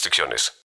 restricciones.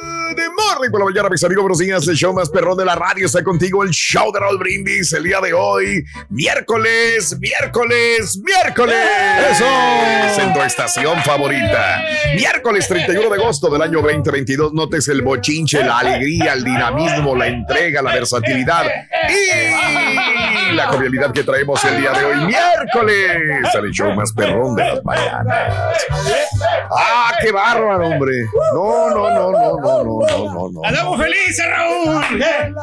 De morning por la mañana, mis amigos, buenos días. El show más perrón de la radio está contigo. El show de Raúl Brindis el día de hoy, miércoles, miércoles, miércoles. Eso es en tu estación favorita. Miércoles 31 de agosto del año 2022. Notes el bochinche, la alegría, el dinamismo, la entrega, la versatilidad y la cordialidad que traemos el día de hoy, miércoles. El show más perrón de las mañanas. Ah, qué bárbaro, hombre. No, no, no, no, no, no, no, no. no. Andamos felices, Raúl.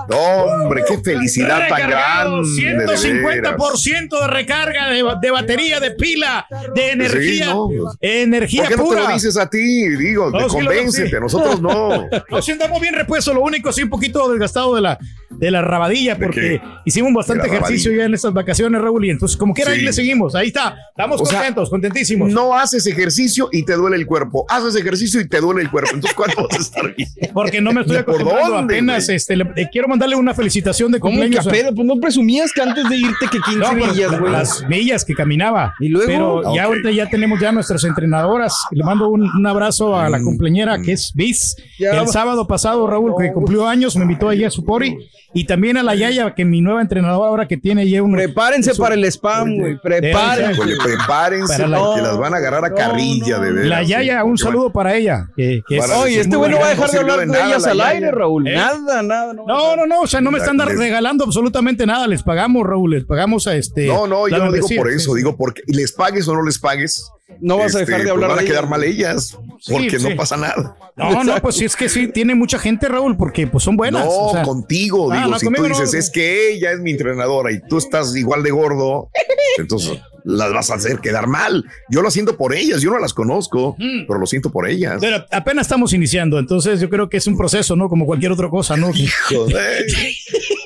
No, hombre, qué felicidad tan grande. 150% de recarga de, de, batería, de pila, de energía. Sí, no. Energía ¿Por qué pura? no dices a ti? Digo, no, te convéncete, nosotros no. Nos sentamos bien repuesto, lo único, sí, un poquito desgastado de la, de la rabadilla, porque hicimos bastante ejercicio ya en estas vacaciones, Raúl, y entonces, como quiera, ahí le seguimos. Ahí está, estamos contentos, contentísimos. No haces ejercicio y te duele el cuerpo. Haces ejercicio y te duele el cuerpo. Entonces, ¿cuándo vas a estar bien? Porque no me estoy ¿Ni por acostumbrando dónde, apenas, este, le, le quiero mandarle una felicitación de ¿Cómo cumpleaños. apenas? Pues no presumías que antes de irte que 15 No, pero millas, güey. las millas que caminaba. ¿Y luego? Pero ya ahorita ya tenemos ya nuestras entrenadoras. Le mando un, un abrazo a la cumpleañera que es Biz. Ya el sábado pasado, Raúl, que cumplió años, me invitó allí a su pori. Y también a la Yaya, que mi nueva entrenadora ahora que tiene ya un... Prepárense para el spam, güey. Prepárense. Oye, prepárense la- porque las van a agarrar a carrilla de veras. La Yaya, un saludo para ella. que- que es- Para Oye, decir, este güey no va a dejar de no hablar de ellas la al aire, Raúl. ¿Eh? Nada, nada. No, no, no, o sea, no me están les- regalando absolutamente nada. Les pagamos, Raúl, les pagamos a este. No, no, yo no digo por eso, sí. digo porque les pagues o no les pagues. No vas a este, dejar de pues hablar van a de quedar mal ellas porque sí. no pasa nada. No, no, pues sí, es que sí, tiene mucha gente, Raúl, porque pues son buenas. No, o sea, contigo, Ah, digo, no, si conmigo tú no. dices es que ella es mi entrenadora y tú estás igual de gordo, entonces las vas a hacer quedar mal. Yo lo siento por ellas, yo no las conozco, pero lo siento por ellas. Pero apenas estamos iniciando, entonces yo creo que es un proceso, ¿no? Como cualquier otra cosa, ¿no? Joder.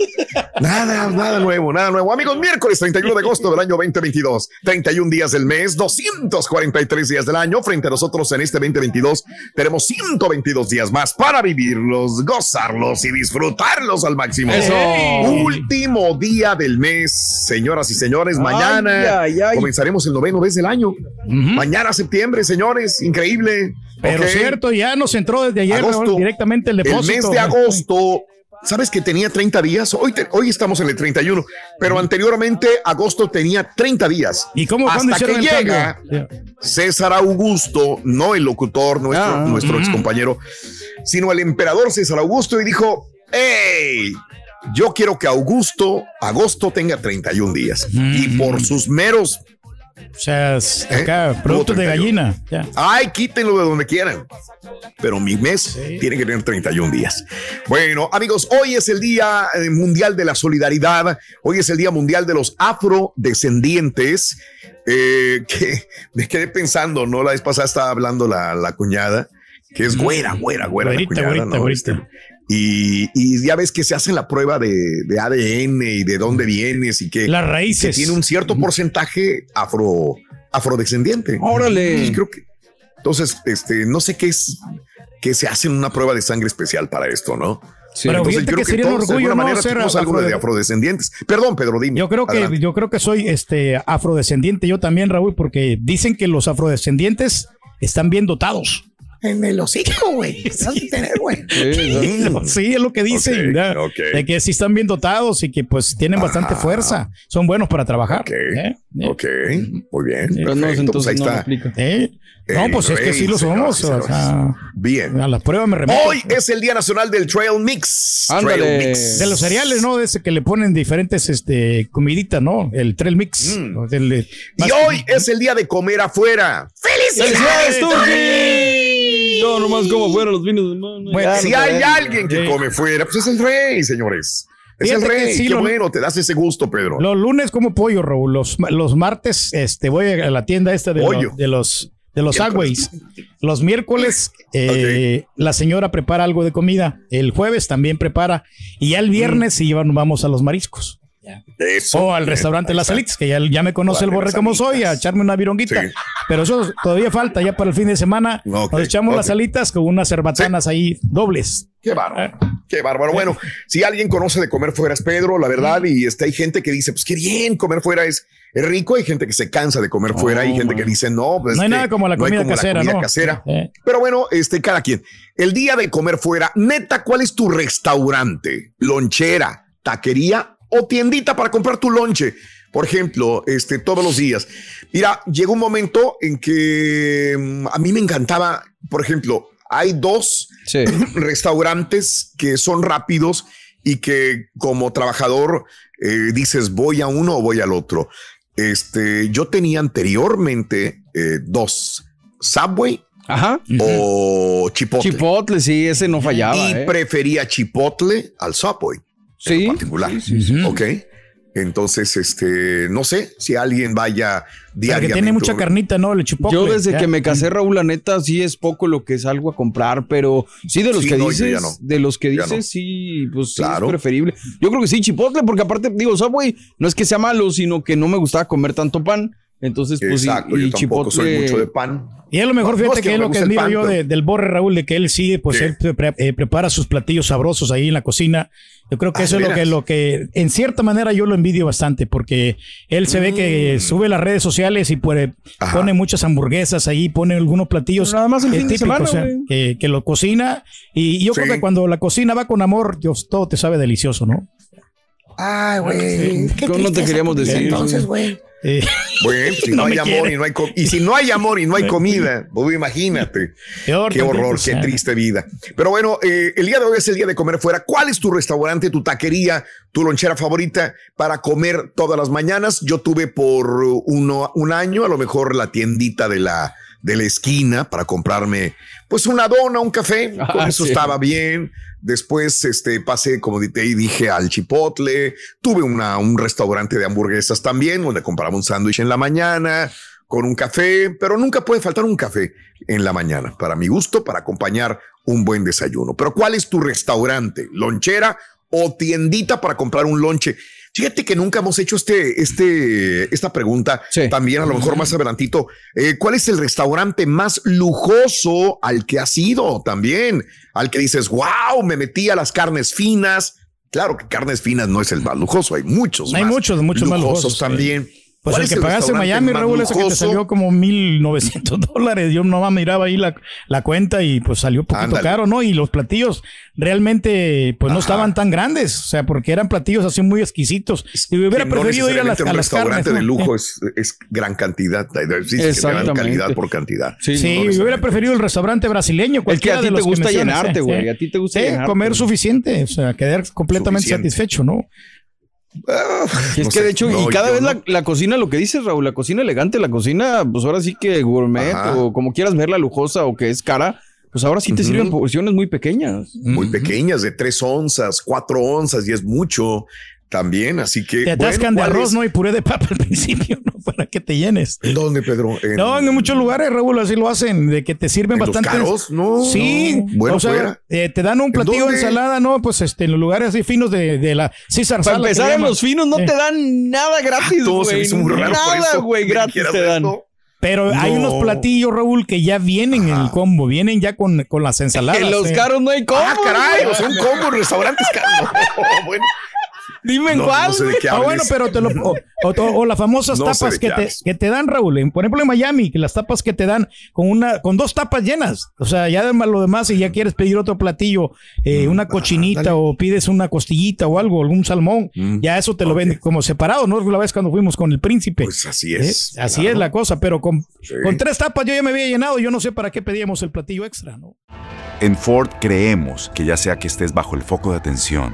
Nada, nada nuevo, nada nuevo. Amigos, miércoles 31 de agosto del año 2022, 31 días del mes, 243 días del año. Frente a nosotros en este 2022 tenemos 122 días más para vivirlos, gozarlos y disfrutarlos al máximo. Eso. Último día del mes, señoras y señores. Mañana Ay, ay, ay. comenzaremos el noveno mes del año. Mañana septiembre, señores, increíble. Pero cierto, ya nos entró desde ayer Agosto. Raúl, directamente el El depósito. mes de agosto, ¿sabes que tenía 30 días? Hoy, te- hoy estamos en el 31, pero anteriormente agosto tenía 30 días. ¿Y cómo Hasta que llega cambio? César Augusto, no el locutor, nuestro, Ah, nuestro ex compañero, sino el emperador César Augusto y dijo, hey, yo quiero que Augusto, agosto tenga 31 días. Y por sus meros, O sea, ¿Eh? acá, productos de 31. gallina. Ya. ay, quítenlo de donde quieran. Pero mi mes tiene que tener 31 días. Bueno, amigos, hoy es el Día eh, Mundial de la Solidaridad. Hoy es el Día Mundial de los Afrodescendientes. Eh, que me quedé pensando, ¿no? La vez pasada estaba hablando la, la cuñada, que es güera, güera, güera. la Güerita, cuñada, güerita, ¿no? güerita. Y, y ya ves que se hace la prueba de, de ADN y de dónde vienes y que, Las que raíces. tiene un cierto porcentaje afro, afrodescendiente. Órale. Entonces, creo que, entonces, este, no sé qué es que se hacen una prueba de sangre especial para esto, ¿no? Sí. Pero Entonces, creo que sería un todos, orgullo, alguna ¿no? manera ser algo de afro- afrodescendientes. Perdón, Pedro, dime. Yo creo que Adelante. yo creo que soy este afrodescendiente yo también, Raúl, porque dicen que los afrodescendientes están bien dotados. En el hocico, güey. A tener, güey. Sí, ¿no? Sí, es lo que dicen, Ok, ¿verdad? ok. de que sí están bien dotados y que pues tienen bastante Ajá. fuerza, son buenos para trabajar. Ok, ¿eh? ¿eh? ok, muy bien. Pero no, perfecto, pues entonces ahí no está. ¿Eh? No, El pues es que sí rey, lo somos. y o sea, Bien. a la prueba me remito. Hoy es el Día Nacional del Trail Mix. Ándale. Trail Mix. De los cereales, ¿no? De ese que le ponen diferentes este, comiditas, ¿no? El trail mix. Mm. Del- Y más- hoy es el día de comer afuera. ¡Felicidades, Turki! Yo nomás como fuera los vinos. No, no, Bueno, Si no hay alguien que Sí. come fuera, pues es el rey, señores. Es Fíjate el que rey. sí, Qué lo- bueno, te das ese gusto, Pedro. Los lunes como pollo, Raúl. Los, los martes este, voy a la tienda esta de, lo- de los de los. Los miércoles eh, la señora prepara algo de comida. El jueves también prepara. Y ya el viernes sí llevan- vamos a los mariscos. Eso. O al restaurante Las Salitas, que ya, ya me conoce el borre como soy, a echarme una vironguita. Sí. Pero eso todavía falta, ya para el fin de semana. Nos echamos las alitas con unas cerbatanas ahí dobles. Qué bárbaro. Qué bárbaro. Bueno, si alguien conoce de comer fuera es Pedro, la verdad, y este, hay gente que dice, pues qué bien, comer fuera es, es rico. Hay gente que se cansa de comer fuera. Hay gente que dice, no, pues No hay que nada como la no hay comida casera, comida ¿no? casera. Eh. Pero bueno, este, cada quien. El día de comer fuera, neta, ¿cuál es tu restaurante? ¿Lonchera, taquería o tiendita para comprar tu lonche? Por ejemplo, este, todos los días. Mira, llegó un momento en que mm, a mí me encantaba, por ejemplo, hay dos Sí. restaurantes que son rápidos y que como trabajador eh, dices voy a uno o voy al otro. Este, yo tenía anteriormente eh, dos, Subway Ajá. o Chipotle. Chipotle, sí, ese no fallaba. y ¿eh? prefería Chipotle al Subway Sí. en particular. Ok. Entonces, este, no sé si alguien vaya diariamente. que tiene mucha carnita, ¿no? El chipotle. Yo desde ya. que me casé, Raúl, la neta, sí es poco lo que salgo a comprar, pero sí de los Sí, que no, dices, no. de los que dices, no. sí, pues sí Claro. es preferible. Yo creo que sí, Chipotle, porque aparte, digo, Subway no es que sea malo, sino que no me gustaba comer tanto pan. Entonces, pues Exacto, y, yo y soy Chipotle- mucho de pan. Y es lo mejor, No, fíjate no, es que que, es lo que admiro pan, yo pero- de- del Borre Raúl, de que él sí, pues Sí. él pre- eh, prepara sus platillos sabrosos ahí en la cocina. Yo creo que Ah, eso ¿de es lo que, lo que, en cierta manera, yo lo envidio bastante, porque él se ve que sube las redes sociales y Mm. Ajá. pone muchas hamburguesas ahí, pone algunos platillos. Pero nada más el eh, fin de típicos, semana, o sea, güey. que, que lo cocina. Y yo Sí. creo que cuando la cocina va con amor, Dios, todo te sabe delicioso, ¿no? Ay, güey. qué ¿Cómo no te queríamos decir? Entonces, güey. Eh, Bueno, si no, No hay amor y no hay y si no hay amor y no hay comida, pues imagínate. Qué horror, qué triste vida. Pero bueno, eh, el día de hoy es el día de comer fuera. ¿Cuál es tu restaurante, tu taquería, tu lonchera favorita para comer todas las mañanas? Yo tuve por uno, un año, a lo mejor la tiendita de la, de la esquina para comprarme pues una dona, un café. Con Ah, eso sí. estaba bien. Después este, pasé, como te dije, al Chipotle. Tuve una, un restaurante de hamburguesas también, donde compraba un sándwich en la mañana con un café, pero nunca puede faltar un café en la mañana, para mi gusto, para acompañar un buen desayuno. Pero ¿cuál es tu restaurante? ¿Lonchera o tiendita para comprar un lonche? Fíjate que nunca hemos hecho este, este, esta pregunta. Sí. También a lo mejor más adelantito. Eh, ¿Cuál es el restaurante más lujoso al que has ido también? Al que dices, wow, me metí a las carnes finas. Claro que carnes finas no es el más lujoso, hay muchos Hay más muchos, muchos más lujosos, sí. Pues ¿Cuál el es que pagaste en Miami, Raúl, ese que te salió como 1900 dólares. Yo nomás miraba ahí la, la cuenta y pues salió un poquito Ándale. caro, ¿no? Y los platillos realmente pues no estaban tan grandes, o sea, porque eran platillos así muy exquisitos. Y hubiera que no preferido ir a las, necesariamente a un las restaurante carnes. de ¿no? lujo es, es gran cantidad. Sí, gran Exactamente. calidad por cantidad. Sí, Sí, no, yo hubiera preferido el restaurante brasileño. El que a ti te que gusta llenarte, güey. A ti te gusta comer suficiente, o sea, quedar completamente Suficiente. satisfecho, ¿no? Ah, Es no que sé. de hecho, No, y cada vez no. la, la cocina, lo que dices, Raúl, la cocina elegante, la cocina, pues ahora sí que gourmet Ajá. o como quieras verla lujosa o que es cara, pues ahora sí te sirven porciones muy pequeñas. muy pequeñas, de tres onzas, cuatro onzas, y es mucho. También, así que. Te atascan de arroz, ¿no? Y puré de papa al principio, ¿no? Para que te llenes. ¿En dónde, Pedro? no, en muchos lugares, Raúl, así lo hacen, de que te sirven bastante. Los No. Sí. Bueno, o sea, eh, te dan un platillo de ensalada, ¿no? Pues este, en los lugares así finos de, de la César Para empezar, en los finos no te dan nada gratis, güey. nada, güey, gratis te dan. Pero hay unos platillos, Raúl, que ya vienen en el combo, vienen ya con, con las ensaladas. En los eh. caros no hay combo. Ah, caray, o sea, un combo en restaurantes caros. bueno. Dime en cuál. No sé de qué ah, bueno, pero te lo. O, o, o las famosas No tapas que te, que te dan, Raúl. Por ejemplo, en Miami, que las tapas que te dan con una, con dos tapas llenas. O sea, ya además lo demás, si ya quieres pedir otro platillo, eh, Mm, una cochinita dale. o pides una costillita o algo, algún salmón, Mm, ya eso te lo ok. venden como separado, ¿no? La vez cuando fuimos con el príncipe. Pues así ¿Eh? es. Así claro. es la cosa, pero con, Sí. con tres tapas yo ya me había llenado. Yo no sé para qué pedíamos el platillo extra, ¿no? En Ford creemos que ya sea que estés bajo el foco de atención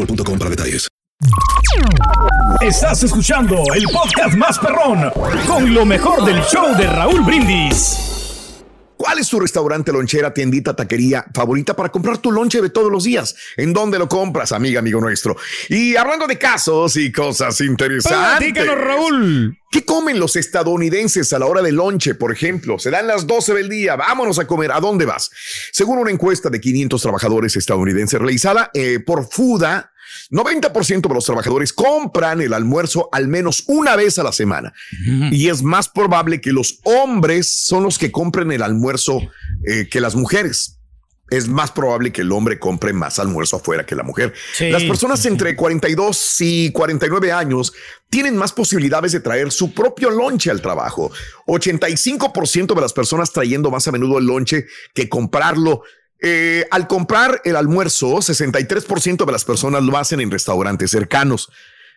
boostmobile.com para detalles. Estás escuchando el podcast más perrón con lo mejor del show de Raúl Brindis. ¿Cuál es tu restaurante, lonchera, tiendita, taquería favorita para comprar tu lonche de todos los días? ¿En dónde lo compras, amiga, amigo nuestro? Y hablando de casos y cosas interesantes. Platícanos, Raúl. ¿Qué comen los estadounidenses a la hora del lonche, por ejemplo? Se dan las 12 del día, vámonos a comer. ¿A dónde vas? Según una encuesta de 500 trabajadores estadounidenses realizada eh, por FUDA, 90% de los trabajadores compran el almuerzo al menos una vez a la semana. Y es más probable que los hombres son los que compren el almuerzo eh, que las mujeres. Es más probable que el hombre compre más almuerzo afuera que la mujer. Sí, las personas entre 42 y 49 años tienen más posibilidades de traer su propio lonche al trabajo. 85% de las personas trayendo más a menudo el lonche que comprarlo. Eh, al comprar el almuerzo, 63% de las personas lo hacen en restaurantes cercanos,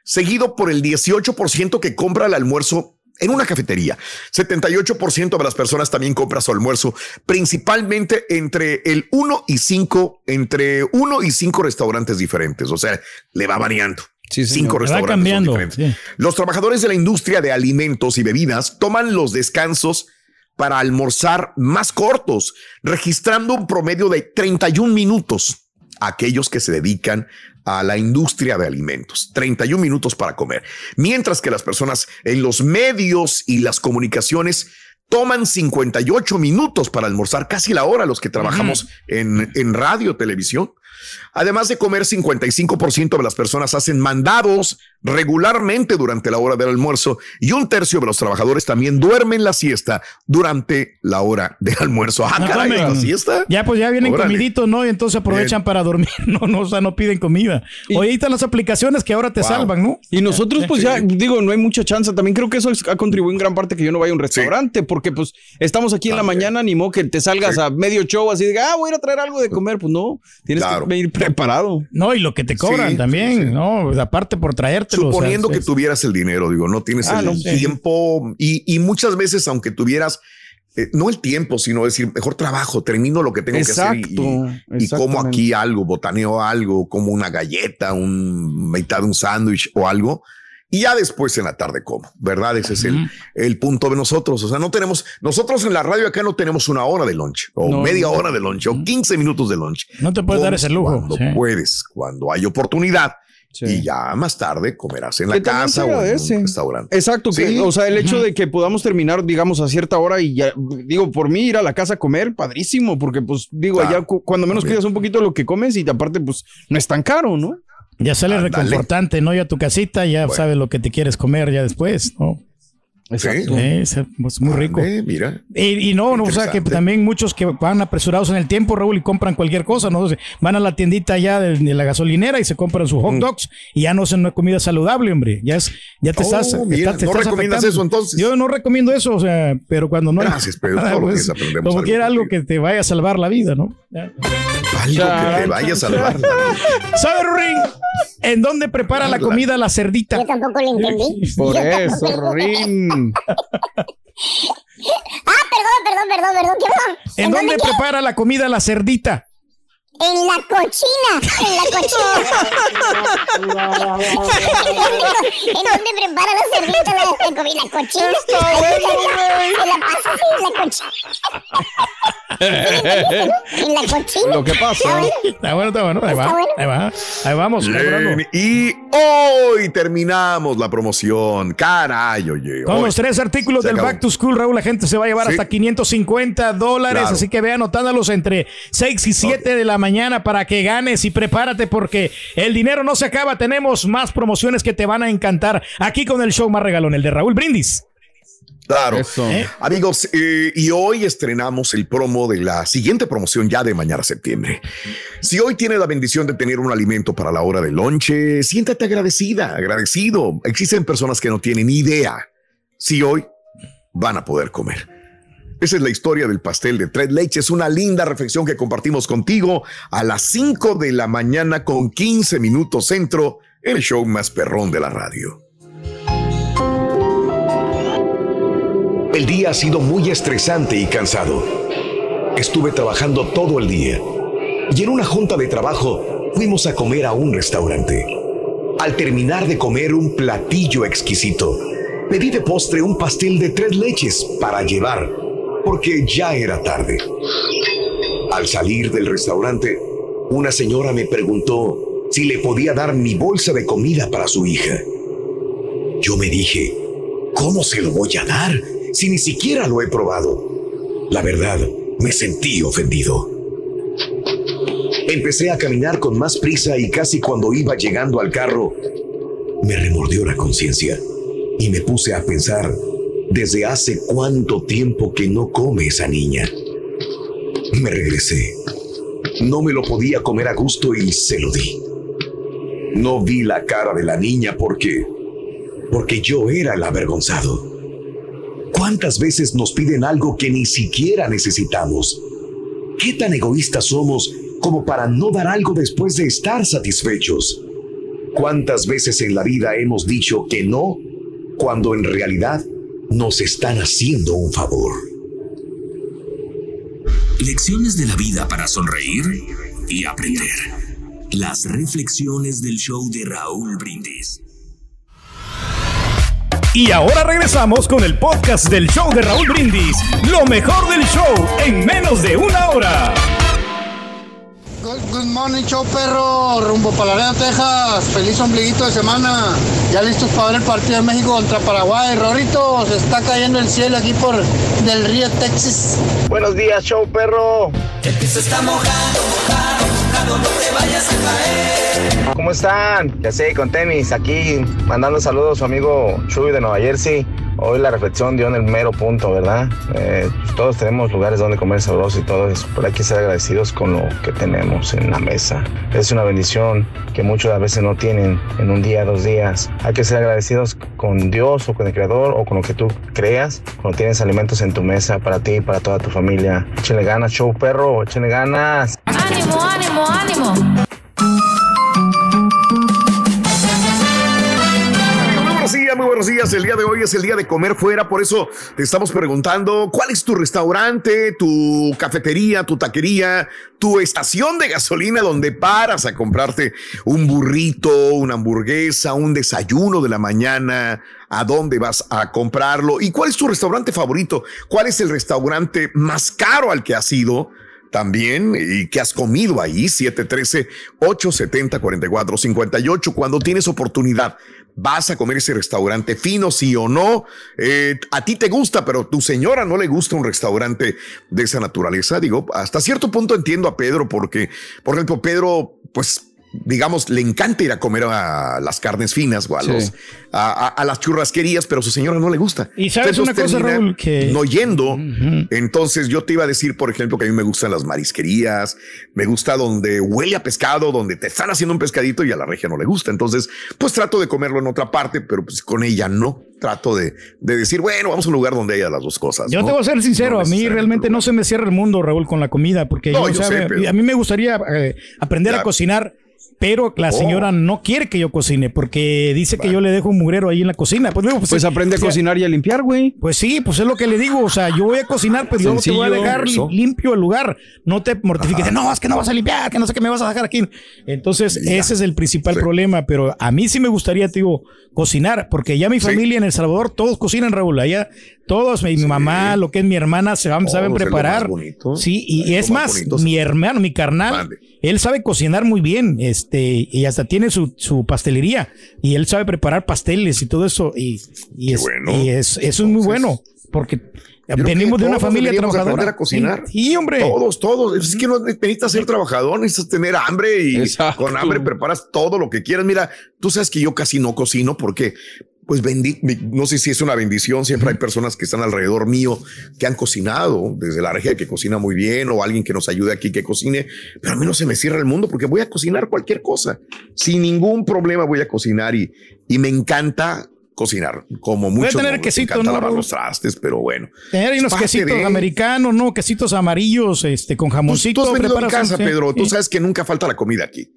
seguido por el 18% que compra el almuerzo en una cafetería. 78% de las personas también compra su almuerzo, principalmente entre el 1 y 5, entre 1 y 5 restaurantes diferentes. O sea, le va variando. Sí. Cinco va restaurantes son cambiando, diferentes. sí. Los trabajadores de la industria de alimentos y bebidas toman los descansos para almorzar más cortos, registrando un promedio de 31 minutos. Aquellos que se dedican a la industria de alimentos, 31 minutos para comer, mientras que las personas en los medios y las comunicaciones toman 58 minutos para almorzar, casi la hora los que trabajamos en, en radio, televisión. Además de comer, 55% de las personas hacen mandados regularmente durante la hora del almuerzo y un tercio de los trabajadores también duermen la siesta durante la hora del almuerzo. Ah, No caray. ¿la siesta? Ya, pues ya vienen Órale. comiditos, ¿no? Y entonces aprovechan para dormir, no, no, o sea, no piden comida. Y- Oye, ahí están las aplicaciones que ahora te Wow. salvan, ¿no? Y nosotros, pues ya, digo, no hay mucha chance. También creo que eso es- ha contribuido en gran parte que yo no vaya a un restaurante, porque pues estamos aquí en la mañana, ni modo que te salgas Sí. a medio show así de, ah, voy a ir a traer algo de comer. Pues no, tienes Claro. que ir preparado. No, y lo que te cobran Sí, también, sí, sí. ¿no? Aparte por traértelo. o sea, Suponiendo que es- tuvieras el dinero, digo, no tienes Ah, el no, sí. tiempo y, y muchas veces, aunque tuvieras, eh, no el tiempo, sino decir, mejor trabajo, termino lo que tengo Exacto, que hacer y, y como aquí algo, botaneo algo, como una galleta, un mitad de un sándwich o algo. Y ya después en la tarde como, ¿verdad? Ese es el, el punto de nosotros. O sea, no tenemos, nosotros en la radio acá no tenemos una hora de lunch o No, media no. hora de lunch o 15 minutos de lunch. No te puedes dar ese lujo. Cuando sí. puedes, cuando hay oportunidad. Sí. Y ya más tarde comerás en la casa o en un restaurante. Exacto, que, o sea, el hecho de que podamos terminar, digamos, a cierta hora y ya, digo, por mí ir a la casa a comer, padrísimo, porque pues digo, Claro, allá cu- cuando menos también. cuidas un poquito lo que comes y aparte, pues no es tan caro, ¿no? Ya sale reconfortante, ¿no? Ya a tu casita, ya Bueno. sabes lo que te quieres comer ya después, ¿no? Exacto. Eh, es, es muy rico. Eh, mira. Y, y no, no, o sea que también muchos que van apresurados en el tiempo, Raúl, y compran cualquier cosa, ¿no? Van a la tiendita ya de, de la gasolinera y se compran sus Mm. hot dogs y ya no es una comida saludable, hombre. Ya es, ya te Oh, estás. mira, está- te ¿no estás recomiendas afectando. eso, entonces? Yo no recomiendo eso, o sea, pero cuando no hay- Gracias, Pedro, todos los días aprendemos como algo quiera algo que te vaya a salvar la vida, ¿no? Algo que te vaya a salvar. ¿Sabe, Rurín? ¿En dónde prepara la comida la cerdita? Yo tampoco lo entendí. Por Yo eso, Rin. Ah, perdón, perdón, perdón, perdón. ¿qué va? ¿En dónde prepara la comida la cerdita? En la cochina. En la cochina. ¿En dónde prepara la cerdita la, la comida? ¿La cochina? Está bueno, Se la pasa así en la cochina. En la cochina. Lo que pasa. Está bueno, está bueno. Ahí va, ahí va. Ahí vamos. y hoy terminamos la promoción. Caray, oye. Con los tres artículos del. Back to School, Raúl, la gente se va a llevar hasta 550 dólares. Así que ve anotándolos entre 6 y 7 de la mañana para que ganes y prepárate porque el dinero no se acaba. Tenemos más promociones que te van a encantar aquí con el show más regalón, el de Raúl Brindis. Claro. Eso. ¿Eh? Amigos, eh, y hoy estrenamos el promo de la siguiente promoción ya de mañana septiembre. Si hoy tienes la bendición de tener un alimento para la hora del lonche, siéntate agradecida, agradecido. Existen personas que no tienen idea si hoy van a poder comer. Esa es la historia del pastel de tres leches, una linda reflexión que compartimos contigo a las 5 de la mañana con 15 minutos centro, el show más perrón de la radio. El día ha sido muy estresante y cansado. Estuve trabajando todo el día y en una junta de trabajo fuimos a comer a un restaurante. Al terminar de comer un platillo exquisito, pedí de postre un pastel de tres leches para llevar, porque ya era tarde. Al salir del restaurante, una señora me preguntó si le podía dar mi bolsa de comida para su hija. Yo me dije, ¿cómo se lo voy a dar si ni siquiera lo he probado? La verdad, me sentí ofendido. Empecé a caminar con más prisa y casi cuando iba llegando al carro, me remordió la conciencia y me puse a pensar desde hace cuánto tiempo que no come esa niña. Me regresé. No me lo podía comer a gusto y se lo di. No vi la cara de la niña porque porque yo era el avergonzado. ¿Cuántas veces nos piden algo que ni siquiera necesitamos? ¿Qué tan egoístas somos como para no dar algo después de estar satisfechos? ¿Cuántas veces en la vida hemos dicho que no cuando en realidad nos están haciendo un favor? Lecciones de la vida para sonreír y aprender. Las reflexiones del show de Raúl Brindis. Y ahora regresamos con el podcast del show de Raúl Brindis. Lo mejor del show en menos de una hora. Good, morning, show perro. Rumbo para Laredo, Texas. Feliz ombliguito de semana. Ya listos para ver el partido de México contra Paraguay. Rorito, se está cayendo el cielo aquí por del río Texas. Buenos días, show perro. Se está mojando, mojado, mojado, no te vayas a caer. ¿Cómo están? Ya sé, con tenis, aquí mandando saludos a su amigo Chuy de Nueva Jersey. Hoy la reflexión dio en el mero punto, ¿verdad? Eh, todos tenemos lugares donde comer sabroso y todo eso, pero hay que ser agradecidos con lo que tenemos en la mesa. Es una bendición que muchos a veces no tienen en un día, dos días. Hay que ser agradecidos con Dios o con el Creador o con lo que tú creas cuando tienes alimentos en tu mesa para ti y para toda tu familia. Échenle ganas, show perro, échenle ganas. Ánimo, ánimo, ánimo. Buenos días. El día de hoy es el día de comer fuera, por eso te estamos preguntando cuál es tu restaurante, tu cafetería, tu taquería, tu estación de gasolina donde paras a comprarte un burrito, una hamburguesa, un desayuno de la mañana, a dónde vas a comprarlo y cuál es tu restaurante favorito, cuál es el restaurante más caro al que has ido también y que has comido ahí, 713-870-4458. Cuando tienes oportunidad, vas a comer ese restaurante fino, sí o no. Eh, a ti te gusta, pero tu señora no le gusta un restaurante de esa naturaleza. Digo, hasta cierto punto entiendo a Pedro porque, por ejemplo, Pedro, pues digamos, le encanta ir a comer a las carnes finas o a, Sí. los, a, a- a las churrasquerías, pero a su señora no le gusta. Y sabes Entonces una cosa, Raúl, que- no yendo. Entonces yo te iba a decir, por ejemplo, que a mí me gustan las marisquerías, me gusta donde huele a pescado, donde te están haciendo un pescadito y a la regia no le gusta. Entonces, pues trato de comerlo en otra parte, pero pues con ella no. Trato de, de decir, bueno, vamos a un lugar donde haya las dos cosas. Yo ¿no? te voy a ser sincero, a mí realmente no se me cierra el mundo, Raúl, con la comida, porque No, yo, sé, pero- a mí me gustaría eh, aprender Ya. a cocinar. Pero la Oh. señora no quiere que yo cocine porque dice que yo le dejo un mugrero ahí en la cocina. Pues, digo, Pues aprende a o sea, cocinar y a limpiar, güey. Pues sí, pues es lo que le digo. O sea, yo voy a cocinar, pero yo te voy a dejar eso. limpio el lugar. No te mortifiques. No, es que no vas a limpiar, que no sé qué me vas a dejar aquí. Entonces, ese es el principal problema. Pero a mí sí me gustaría, te digo, cocinar, porque ya mi familia en El Salvador, todos cocinan, Raúl. Allá, todos, mi, mi mamá, lo que es mi hermana, se van, saben lo más preparar. Sí, y Es más mi hermano, mi carnal, él sabe cocinar muy bien, este, y hasta tiene su, su pastelería, y él sabe preparar pasteles y todo eso, y, y, es, y es- eso es muy bueno, porque venimos de una todos familia trabajadora. aprender a cocinar. Sí, hombre. Todos, todos. Es que no necesitas ser trabajador, necesitas tener hambre y con hambre preparas todo lo que quieras. Mira, tú sabes que yo casi no cocino porque, pues, bendi no sé si es una bendición. Siempre hay personas que están alrededor mío que han cocinado, desde la regia que cocina muy bien o alguien que nos ayude aquí que cocine. Pero a mí no se me cierra el mundo porque voy a cocinar cualquier cosa. Sin ningún problema voy a cocinar y, y me encanta cocinar. Como Voy a mucho. tener quesito, ¿no, lavar los trastes, pero bueno. Tener ahí unos quesitos de- americanos, ¿no? Quesitos amarillos, este, con jamoncito. tú has venido a mi preparas casa, Pedro. Tú sabes que nunca falta la comida aquí.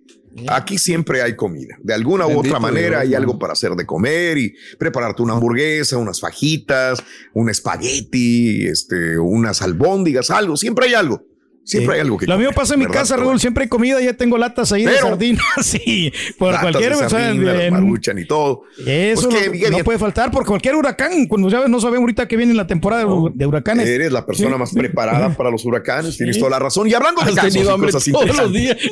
Aquí siempre hay comida. De alguna u otra manera Dios, hay algo para hacer de comer y prepararte una hamburguesa, unas fajitas, un espagueti, este, unas albóndigas, algo. Siempre hay algo. Siempre hay algo que Lo comer, mío pasa en mi casa, Raúl. Siempre hay comida, ya tengo latas ahí de Pero- sardinas. Sí, por latas cualquier. de o sea, sardina, las en- maruchan y todo. Eso Pues que, no, puede faltar por cualquier huracán. Cuando ya no sabemos ahorita que viene la temporada de- de huracanes. Eres la persona Sí. más preparada para los huracanes. Tienes toda la razón. Y hablando de casos y cosas todos los días.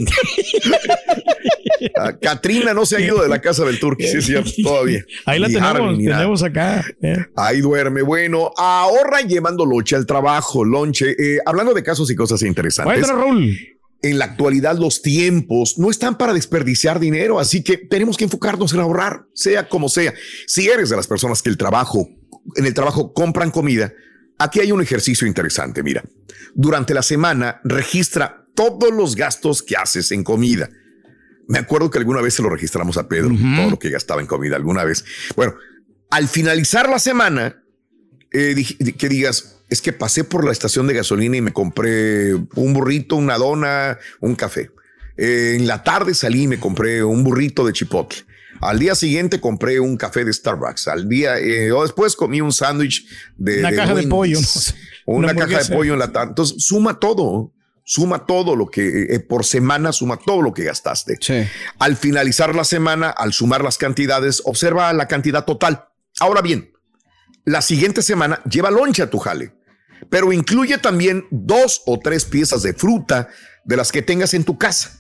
Ah, Katrina no se ha ido de la casa del turqui, sí es cierto, todavía. Ahí la Ni tenemos, Harvey, tenemos acá. eh. Ahí duerme. Bueno, ahorra llevando lonche al trabajo, lonche. Eh, hablando de casos y cosas interesantes. Raúl. En la actualidad los tiempos no están para desperdiciar dinero, así que tenemos que enfocarnos en ahorrar, sea como sea. Si eres de las personas que el trabajo, en el trabajo compran comida, aquí hay un ejercicio interesante. Mira, durante la semana registra todos los gastos que haces en comida. Me acuerdo que alguna vez se lo registramos a Pedro, todo lo que gastaba en comida alguna vez. Bueno, al finalizar la semana, eh, que digas, es que pasé por la estación de gasolina y me compré un burrito, una dona, un café. Eh, en la tarde salí y me compré un burrito de chipotle. Al día siguiente compré un café de Starbucks. Al día, eh, o después comí un sándwich de Una caja de pollo. Una, Una caja de pollo en la tarde. Entonces, suma todo. Suma todo lo que eh, por semana, suma todo lo que gastaste. Al finalizar la semana, al sumar las cantidades, observa la cantidad total. Ahora bien, la siguiente semana lleva lonche a tu jale, pero incluye también dos o tres piezas de fruta de las que tengas en tu casa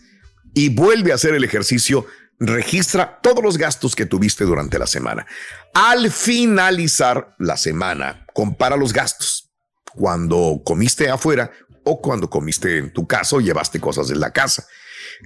y vuelve a hacer el ejercicio. Registra todos los gastos que tuviste durante la semana. Al finalizar la semana, compara los gastos. Cuando comiste afuera o cuando comiste en tu casa o llevaste cosas de la casa.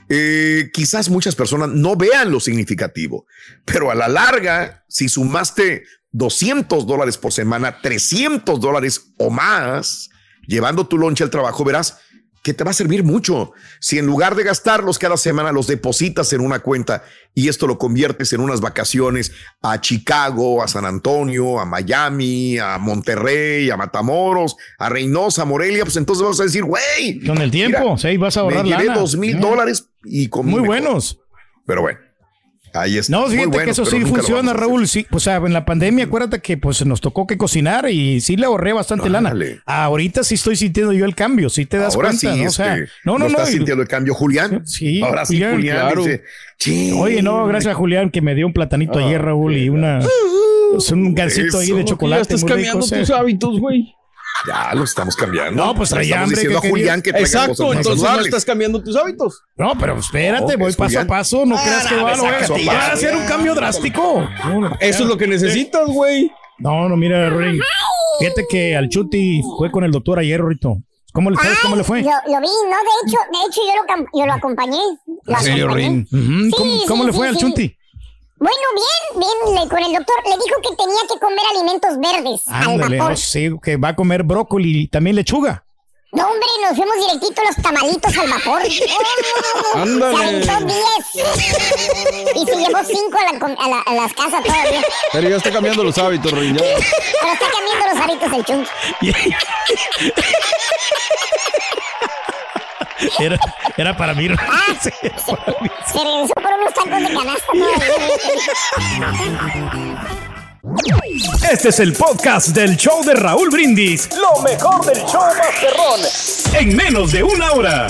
Eh, quizás muchas personas no vean lo significativo, pero a la larga, si sumaste 200 dólares por semana, 300 dólares o más, llevando tu lonche al trabajo, verás que te va a servir mucho. Si en lugar de gastarlos cada semana los depositas en una cuenta y esto lo conviertes en unas vacaciones a Chicago, a San Antonio, a Miami, a Monterrey, a Matamoros, a Reynosa, a Morelia, pues entonces vas a decir, güey. Con el tiempo, sí, vas a ahorrar Me llevé lana. dos mil dólares y comí Muy mejor. buenos. Pero bueno, ahí está. No, fíjate bueno, que eso sí funciona. Raúl. Sí, o sea, en la pandemia, acuérdate que pues nos tocó que cocinar y sí le ahorré bastante lana. Ahorita sí estoy sintiendo yo el cambio, sí te das Ahora cuenta, sí, ¿no? O sea, este, no, no, ¿lo no. estás sintiendo el cambio, Julián? Sí, Ahora sí, Julián claro. dice. Oye, no, gracias a Julián que me dio un platanito ayer, Raúl, y una pues, un gansito ahí de chocolate. Ya estás cambiando rico, tus hábitos, güey. Ya lo estamos cambiando. No, pues traía hambre, diciendo a ¿qué Julián que Exacto, entonces no estás cambiando tus hábitos. No, pero espérate, No, voy es paso Julián. a paso. No creas que va, a, a a hacer un cambio drástico. Eso es lo que necesitas, güey. No, no, mira, Ring. Fíjate que al Chuti fue con el doctor ayer, Rito. ¿Cómo le, sabes cómo le fue? Yo lo vi, no, de hecho, de hecho yo lo, yo lo acompañé. Lo ¿En serio, acompañé. Rin? Ujú, Sí, ¿Cómo, sí, cómo le sí, fue al sí. Chunti? Bueno, bien, bien, le- con el doctor le dijo que tenía que comer alimentos verdes Ándale, al vapor. no sé, que va a comer brócoli y también lechuga. No, hombre, nos fuimos directito a los tamalitos al vapor. Ándale. Se aventó 10. Y se llevó 5 a, la a, la- a las casas todavía. Pero ya está cambiando los hábitos, ya. Pero está cambiando los hábitos el chunch. Era, era para mí. Ah, Sí, era para mí. Se regresó por unos tacos de canasta. Este es el podcast del show de Raúl Brindis. Lo mejor del show Masterrón. En menos de una hora.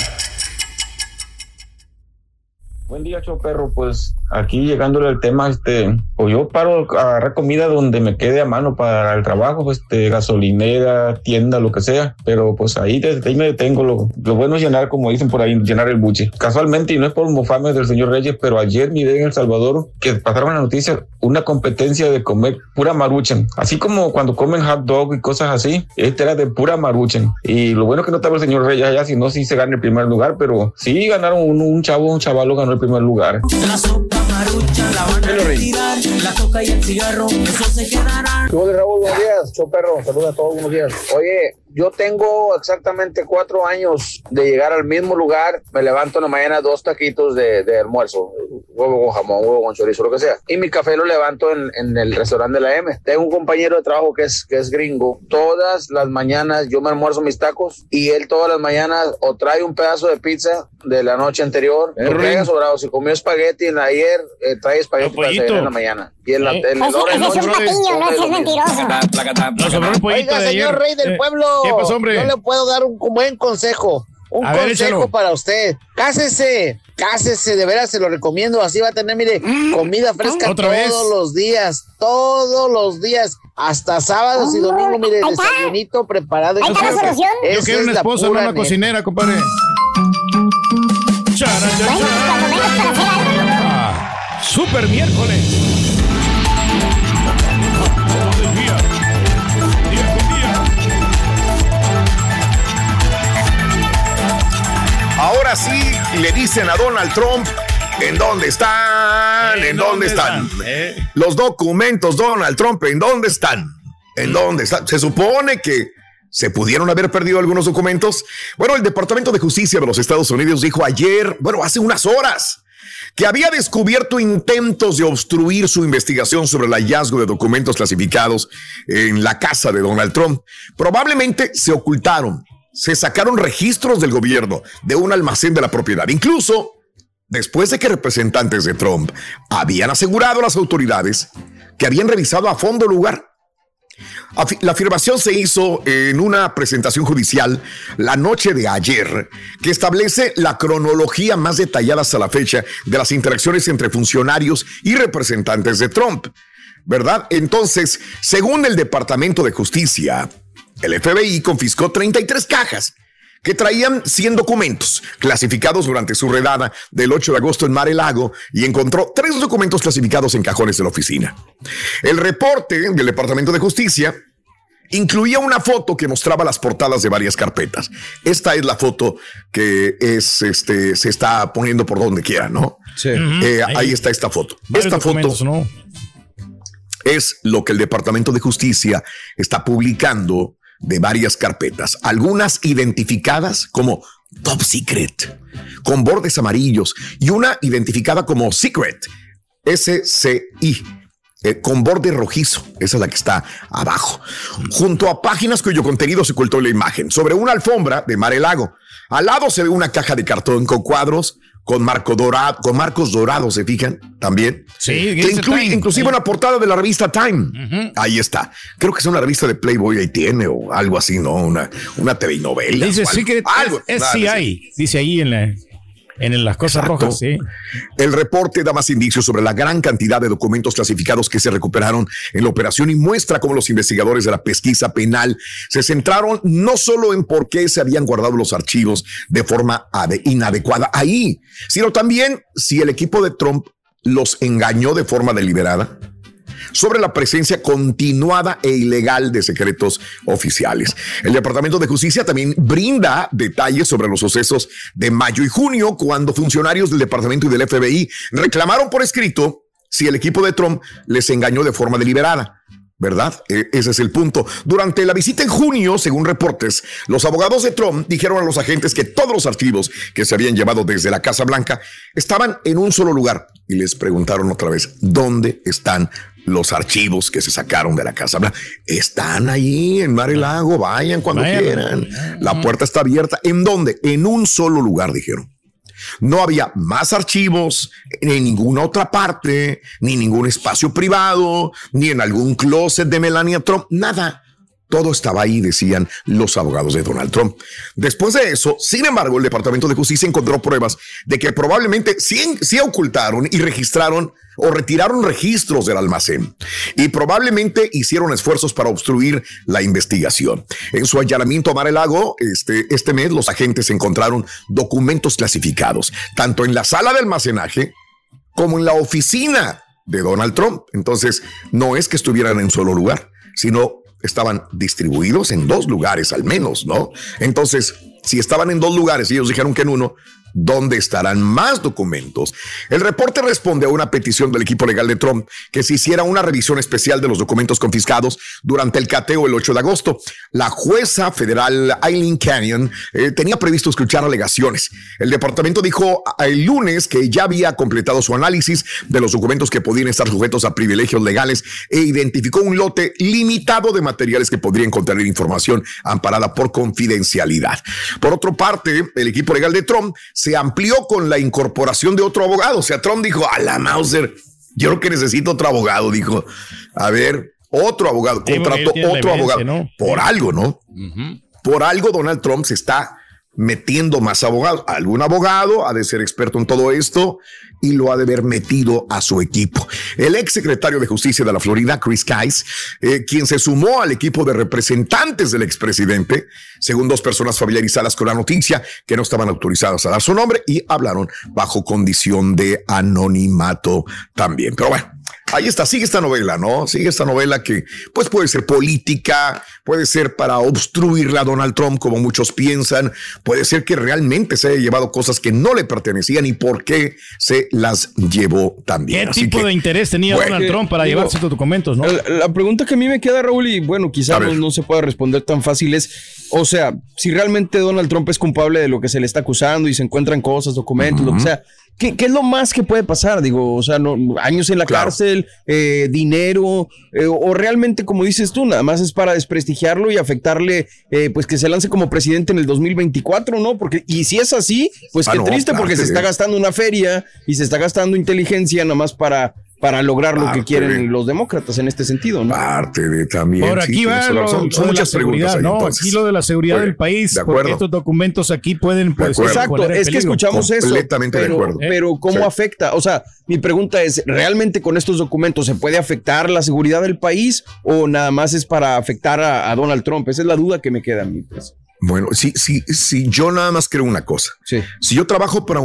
Buen día, show perro. Pues aquí llegándole al tema, este, pues yo paro a agarrar comida donde me quede a mano para el trabajo, este, gasolinera, tienda, lo que sea. Pero pues ahí, desde ahí me detengo. Lo, lo bueno es llenar, como dicen por ahí, llenar el buche. Casualmente, y no es por mofarme del señor Reyes, pero ayer miré en El Salvador que pasaron la noticia una competencia de comer pura maruchan. Así como cuando comen hot dog y cosas así, este era de pura maruchan. Y lo bueno que no estaba el señor Reyes allá, si no, sí se gana el primer lugar, pero sí ganaron un, un chavo, un chavalo ganó el primer lugar. La sopa marucha la van a retirar. La coca y el cigarro, eso se quedarán. Hola Raúl, buenos días. Yo perro, saludos a todos, buenos días. Oye, yo tengo exactamente cuatro años de llegar al mismo lugar. Me levanto en la mañana dos taquitos de, de almuerzo, huevo con jamón, huevo con chorizo, lo que sea. Y mi café lo levanto en, en el restaurante de la M. Tengo un compañero de trabajo que es, que es gringo. Todas las mañanas yo me almuerzo mis tacos y él todas las mañanas o trae un pedazo de pizza de la noche anterior, Eh, Rin. haya sobrado. Si comió espagueti en ayer, eh, trae espagueti para en la mañana. Y en la, Eh. en la Ese, hora de ese es noche, un patiño, no come ese lo es mismo. mentiroso. Nos sobró el pollito Oiga, de señor ayer. rey del Eh, pueblo. ¿Qué pasó, hombre? Yo le puedo dar un buen consejo. Un A consejo para usted. Cásese, cásese, de veras se lo recomiendo. Así va a tener, mire, comida fresca ¿Otra todos vez? los días, todos los días, hasta sábados y domingos, mire, está. desayunito preparado. Ahí está la solución. Yo quiero una esposa, no una cocinera, compadre. Chara, cha, Bueno, cha. cuando vengas para hacer algo, ¿no? Ah, Super miércoles. Ahora sí le dicen a Donald Trump en dónde están, en dónde están. Eh, Los documentos, Donald Trump, ¿en dónde están? ¿En dónde están? Se supone que se pudieron haber perdido algunos documentos. Bueno, el Departamento de Justicia de los Estados Unidos dijo ayer, bueno, hace unas horas, que había descubierto intentos de obstruir su investigación sobre el hallazgo de documentos clasificados en la casa de Donald Trump. Probablemente se ocultaron, se sacaron registros del gobierno de un almacén de la propiedad. Incluso después de que representantes de Trump habían asegurado a las autoridades que habían revisado a fondo el lugar. La afirmación se hizo en una presentación judicial la noche de ayer que establece la cronología más detallada hasta la fecha de las interacciones entre funcionarios y representantes de Trump. ¿Verdad? Entonces, según el Departamento de Justicia, el FBI confiscó 33 cajas que traían 100 documentos clasificados durante su redada del 8 de agosto en Mar el Lago y encontró tres documentos clasificados en cajones de la oficina. El reporte del Departamento de Justicia incluía una foto que mostraba las portadas de varias carpetas. Esta es la foto que es, este, se está poniendo por donde quiera, ¿no? Sí. Eh, Ahí. ahí está esta foto. Esta foto es lo que el Departamento de Justicia está publicando de varias carpetas, algunas identificadas como Top Secret, con bordes amarillos, y una identificada como Secret, SCI, eh, con borde rojizo, esa es la que está abajo, junto a páginas cuyo contenido se ocultó en la imagen, sobre una alfombra de Mar el Lago. Al lado se ve una caja de cartón con cuadros, con, marco dorado, con marcos dorados, ¿se fijan? También. Sí, que dice incluye Time. inclusive una portada de la revista Time. Ahí está. Creo que es una revista de Playboy ahí tiene o algo así, ¿no? Una, una TV-novela. Dice o algo. Secret Algo. SCI. Dice ahí en, la, en las cosas Exacto. rojas, sí. El reporte da más indicios sobre la gran cantidad de documentos clasificados que se recuperaron en la operación y muestra cómo los investigadores de la pesquisa penal se centraron no solo en por qué se habían guardado los archivos de forma ade- inadecuada ahí, sino también si el equipo de Trump los engañó de forma deliberada. Sobre la presencia continuada e ilegal de secretos oficiales. El Departamento de Justicia también brinda detalles sobre los sucesos de mayo y junio, cuando funcionarios del departamento y del FBI reclamaron por escrito si el equipo de Trump les engañó de forma deliberada. ¿verdad? E- ese es el punto. Durante la visita en junio, según reportes, los abogados de Trump dijeron a los agentes que todos los archivos que se habían llevado desde la Casa Blanca estaban en un solo lugar y les preguntaron otra vez, ¿dónde están los archivos que se sacaron de la Casa Blanca? Están ahí en Mar el Lago, vayan cuando Vayan. quieran. La puerta está abierta. ¿En dónde? En un solo lugar, dijeron. No había más archivos en ninguna otra parte, ni ningún espacio privado, ni en algún closet de Melania Trump, nada. Todo estaba ahí, decían los abogados de Donald Trump. Después de eso, sin embargo, el Departamento de Justicia encontró pruebas de que probablemente sí, sí ocultaron y registraron o retiraron registros del almacén y probablemente hicieron esfuerzos para obstruir la investigación. En su allanamiento a Mar el Lago, este, este mes, los agentes encontraron documentos clasificados, tanto en la sala de almacenaje como en la oficina de Donald Trump. Entonces, no es que estuvieran en solo lugar, sino estaban distribuidos en dos lugares al menos, ¿no? Entonces, si estaban en dos lugares y ellos dijeron que en uno, ¿dónde estarán más documentos? El reporte responde a una petición del equipo legal de Trump que se hiciera una revisión especial de los documentos confiscados durante el cateo el 8 de agosto. La jueza federal Eileen Canyon eh, tenía previsto escuchar alegaciones. El departamento dijo el lunes que ya había completado su análisis de los documentos que podían estar sujetos a privilegios legales e identificó un lote limitado de materiales que podrían contener información amparada por confidencialidad. Por otra parte, el equipo legal de Trump se amplió con la incorporación de otro abogado. O sea, Trump dijo, a la Mauser, yo creo que necesito otro abogado. Dijo, a ver, otro abogado, contrató otro abogado. ¿no? Por algo, ¿no? Por algo Donald Trump se está metiendo más abogados. Algún abogado ha de ser experto en todo esto y lo ha de haber metido a su equipo. El ex secretario de Justicia de la Florida, Chris Kais, eh, quien se sumó al equipo de representantes del expresidente, según dos personas familiarizadas con la noticia que no estaban autorizadas a dar su nombre y hablaron bajo condición de anonimato también. Pero bueno. Ahí está, sigue esta novela, ¿no? Sigue esta novela que pues puede ser política, puede ser para obstruirle a Donald Trump como muchos piensan, puede ser que realmente se haya llevado cosas que no le pertenecían y por qué se las llevó también. ¿Qué Así tipo que, de interés tenía bueno, Donald Trump para digo, llevarse estos documentos, no? La, la pregunta que a mí me queda, Raúl, y bueno, quizás no, no se pueda responder tan fácil es, o sea, si realmente Donald Trump es culpable de lo que se le está acusando y se encuentran cosas, documentos, lo que sea, ¿qué, qué es lo más que puede pasar? Digo, o sea, no, años en la cárcel, eh, dinero, eh, o realmente, como dices tú, nada más es para desprestigiarlo y afectarle, eh, pues que se lance como presidente en el 2024, ¿no? Porque, y si es así, pues Ah, qué no, triste, porque se está gastando una feria y se está gastando inteligencia nada más para, para lograr lo que quieren de- los demócratas en este sentido, ¿no? Parte de también. Por sí, aquí tienes va lo, Son la muchas preguntas seguridad, ahí, no, entonces. aquí lo de la seguridad Oye, del país, de porque acuerdo. estos documentos aquí pueden pues. Exacto, es que escuchamos eso. Completamente de pero, acuerdo. Pero ¿cómo Sí. afecta? O sea, mi pregunta es, ¿realmente con estos documentos se puede afectar la seguridad del país o nada más es para afectar a, a Donald Trump? Esa es la duda que me queda a mí. pues. Bueno, sí, sí, sí, yo nada más creo una cosa. Si yo trabajo para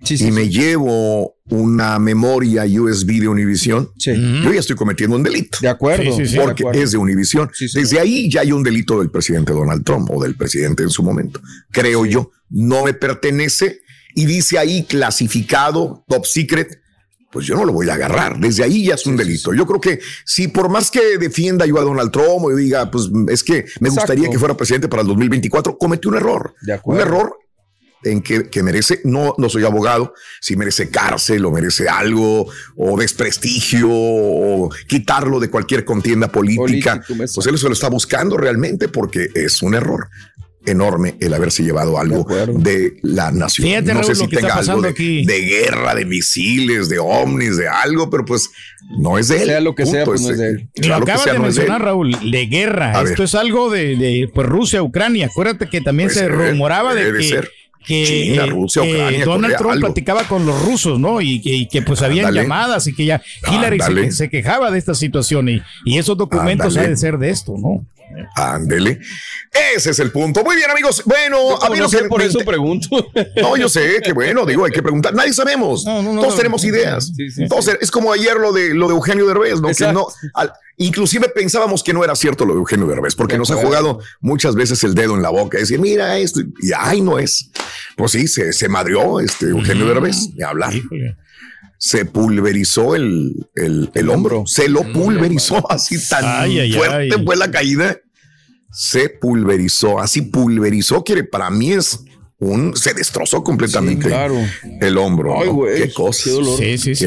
Univision y me llevo una memoria USB de Univision, yo ya estoy cometiendo un delito. De acuerdo. Sí, sí, sí, de porque acuerdo. es de Univision. Desde ahí ya hay un delito del presidente Donald Trump o del presidente en su momento. Creo yo, no me pertenece y dice ahí clasificado, top secret. Pues yo no lo voy a agarrar. Desde ahí ya es un delito. Yo creo que si por más que defienda yo a Donald Trump o yo diga, pues es que me gustaría que fuera presidente para el 2024, cometió un error. De Un error en que, que merece, no, no soy abogado, si merece cárcel o merece algo, o desprestigio, o quitarlo de cualquier contienda política. pues él se lo está buscando realmente porque es un error enorme el haberse llevado algo de, la nación. Fíjate, no sé si tenga algo de, guerra, de misiles, de ovnis, de algo, pero pues no es de él. Sea lo que sea, pues no es de él. Lo claro que acabas de no es de él. mencionar, Raúl, de guerra. A Esto ver. es algo de, de, pues, Rusia, Ucrania. Acuérdate que también Pues, se eh, rumoraba de debe que, ser. Que, China, eh, Rusia, que Ucrania, Donald Corea, Trump algo. platicaba con los rusos, ¿no? Y que, y que, pues habían llamadas y que ya Hillary se, quejaba de esta situación y, y esos documentos han de ser de esto, ¿no? Ándele. Ese es el punto. Muy bien, amigos. Bueno, a mí no sé por eso pregunto. No, yo sé que bueno, digo, hay que preguntar. Nadie sabemos. Todos tenemos ideas. Todos, Es como ayer lo de lo de Eugenio Derbez, ¿no? Que no inclusive pensábamos que no era cierto lo de Eugenio Derbez, porque nos ha jugado muchas veces el dedo en la boca decir, mira esto, y ay, no es. Pues sí, se, se madrió este Eugenio Derbez, de hablar se pulverizó el, el, hombro, se lo pulverizó así tan fuerte fue la caída, se pulverizó, así pulverizó, que para mí es un, se destrozó completamente el hombro. qué cosa. Sí, sí, sí.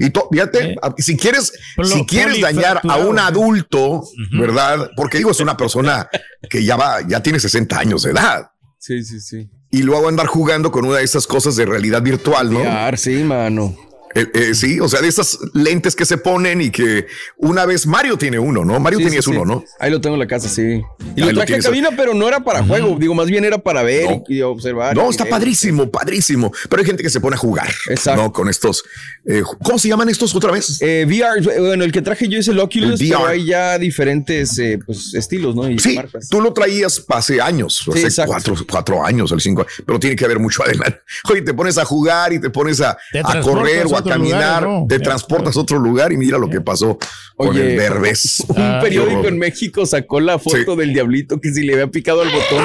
Y fíjate, si quieres, si quieres dañar a un adulto, ¿verdad? Porque digo, es una persona que ya va, ya tiene 60 años de edad. Sí, sí, sí. Y luego andar jugando con una de esas cosas de realidad virtual, ¿no? sí, mano. Eh, eh, sí, o sea, de esas lentes que se ponen y que una vez Mario tiene uno, ¿no? Mario tenías uno, ¿no? Ahí lo tengo en la casa, sí. Y lo traje a cabina, pero no era para juego, digo, más bien era para ver y, observar. No, está padrísimo, padrísimo. Pero hay gente que se pone a jugar, Exacto. ¿no? Con estos. Eh, ¿Cómo se llaman estos otra vez? VR, bueno, el que traje yo es el Oculus, pero hay ya diferentes pues, estilos, ¿no? Y sí, tú lo traías hace años, hace cuatro, cuatro años, el cinco, pero tiene que haber mucho adelante. Oye, te pones a jugar y te pones a, a correr o a caminar, te transportas a otro lugar y mira lo que pasó con el Derbez. Un ah, periódico en México sacó la foto del diablito que si le había picado el botón.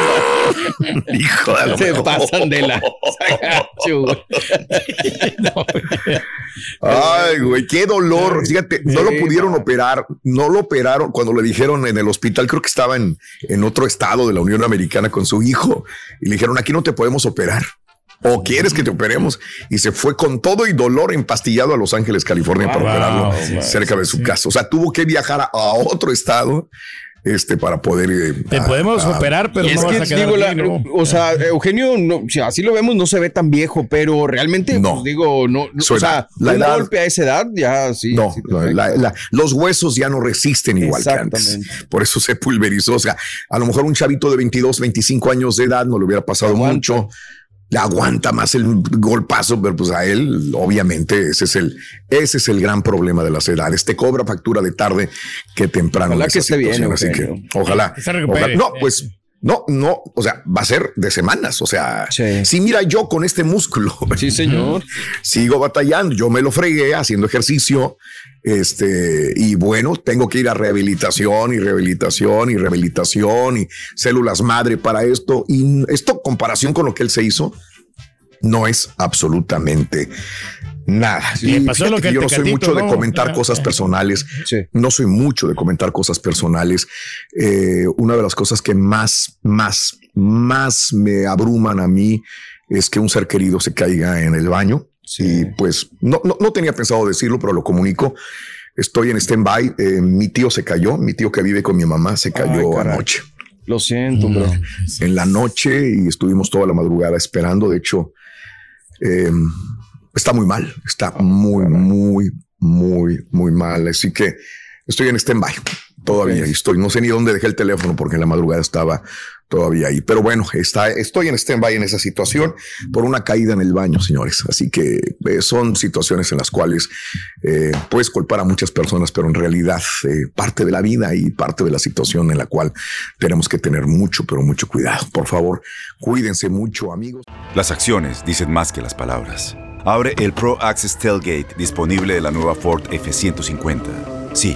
Hijo de Se pasan de la. Ay, güey, qué dolor. Fíjate, no lo pudieron operar, no lo operaron cuando le dijeron en el hospital, creo que estaba en, en otro estado de la Unión Americana con su hijo, y le dijeron, aquí no te podemos operar o quieres que te operemos. Y se fue con todo y dolor empastillado a Los Ángeles, California, para operarlo cerca de su casa. O sea, tuvo que viajar a, otro estado este para poder eh, te podemos operar pero no vas a quedar o sea Eugenio no, si así lo vemos no se ve tan viejo pero realmente no. pues, digo no o sea la un golpe a esa edad ya sí no, los huesos ya no resisten igual que antes. Por eso se pulverizó o sea a lo mejor un chavito de 22 25 años de edad no le hubiera pasado mucho aguanta más el golpazo, pero pues a él, obviamente, ese es el, ese es el gran problema de las edades. Te cobra factura de tarde que temprano. Ojalá que esté bien. Así que ojalá. No, pues no, no, o sea, va a ser de semanas. O sea, si mira yo con este músculo. Sí, señor. sigo batallando. Yo me lo fregué haciendo ejercicio. Este, y bueno, tengo que ir a rehabilitación y rehabilitación y rehabilitación y células madre para esto. Y esto, comparación con lo que él se hizo, no es absolutamente nada. pasó lo que yo no soy mucho de comentar cosas personales. No soy mucho de comentar cosas personales. Eh, una de las cosas que más, más, más me abruman a mí es que un ser querido se caiga en el baño y pues no, no, tenía pensado decirlo, pero lo comunico. Estoy en stand-by. Eh, mi tío se cayó, mi tío que vive con mi mamá se cayó anoche. Lo siento, bro. En la noche y estuvimos toda la madrugada esperando. De hecho, em, está muy mal, está muy, muy, muy, muy mal. Así que estoy en stand-by todavía. Estoy, no sé ni dónde dejé el teléfono porque en la madrugada estaba todavía ahí. Pero bueno, está, estoy en stand-by en esa situación por una caída en el baño, señores. Así que eh, son situaciones en las cuales eh, puedes culpar a muchas personas, pero en realidad eh, parte de la vida y parte de la situación en la cual tenemos que tener mucho, pero mucho cuidado. Por favor, cuídense mucho, amigos. Las acciones dicen más que las palabras. Abre el Pro Access Tailgate disponible de la nueva Ford F-150. Sí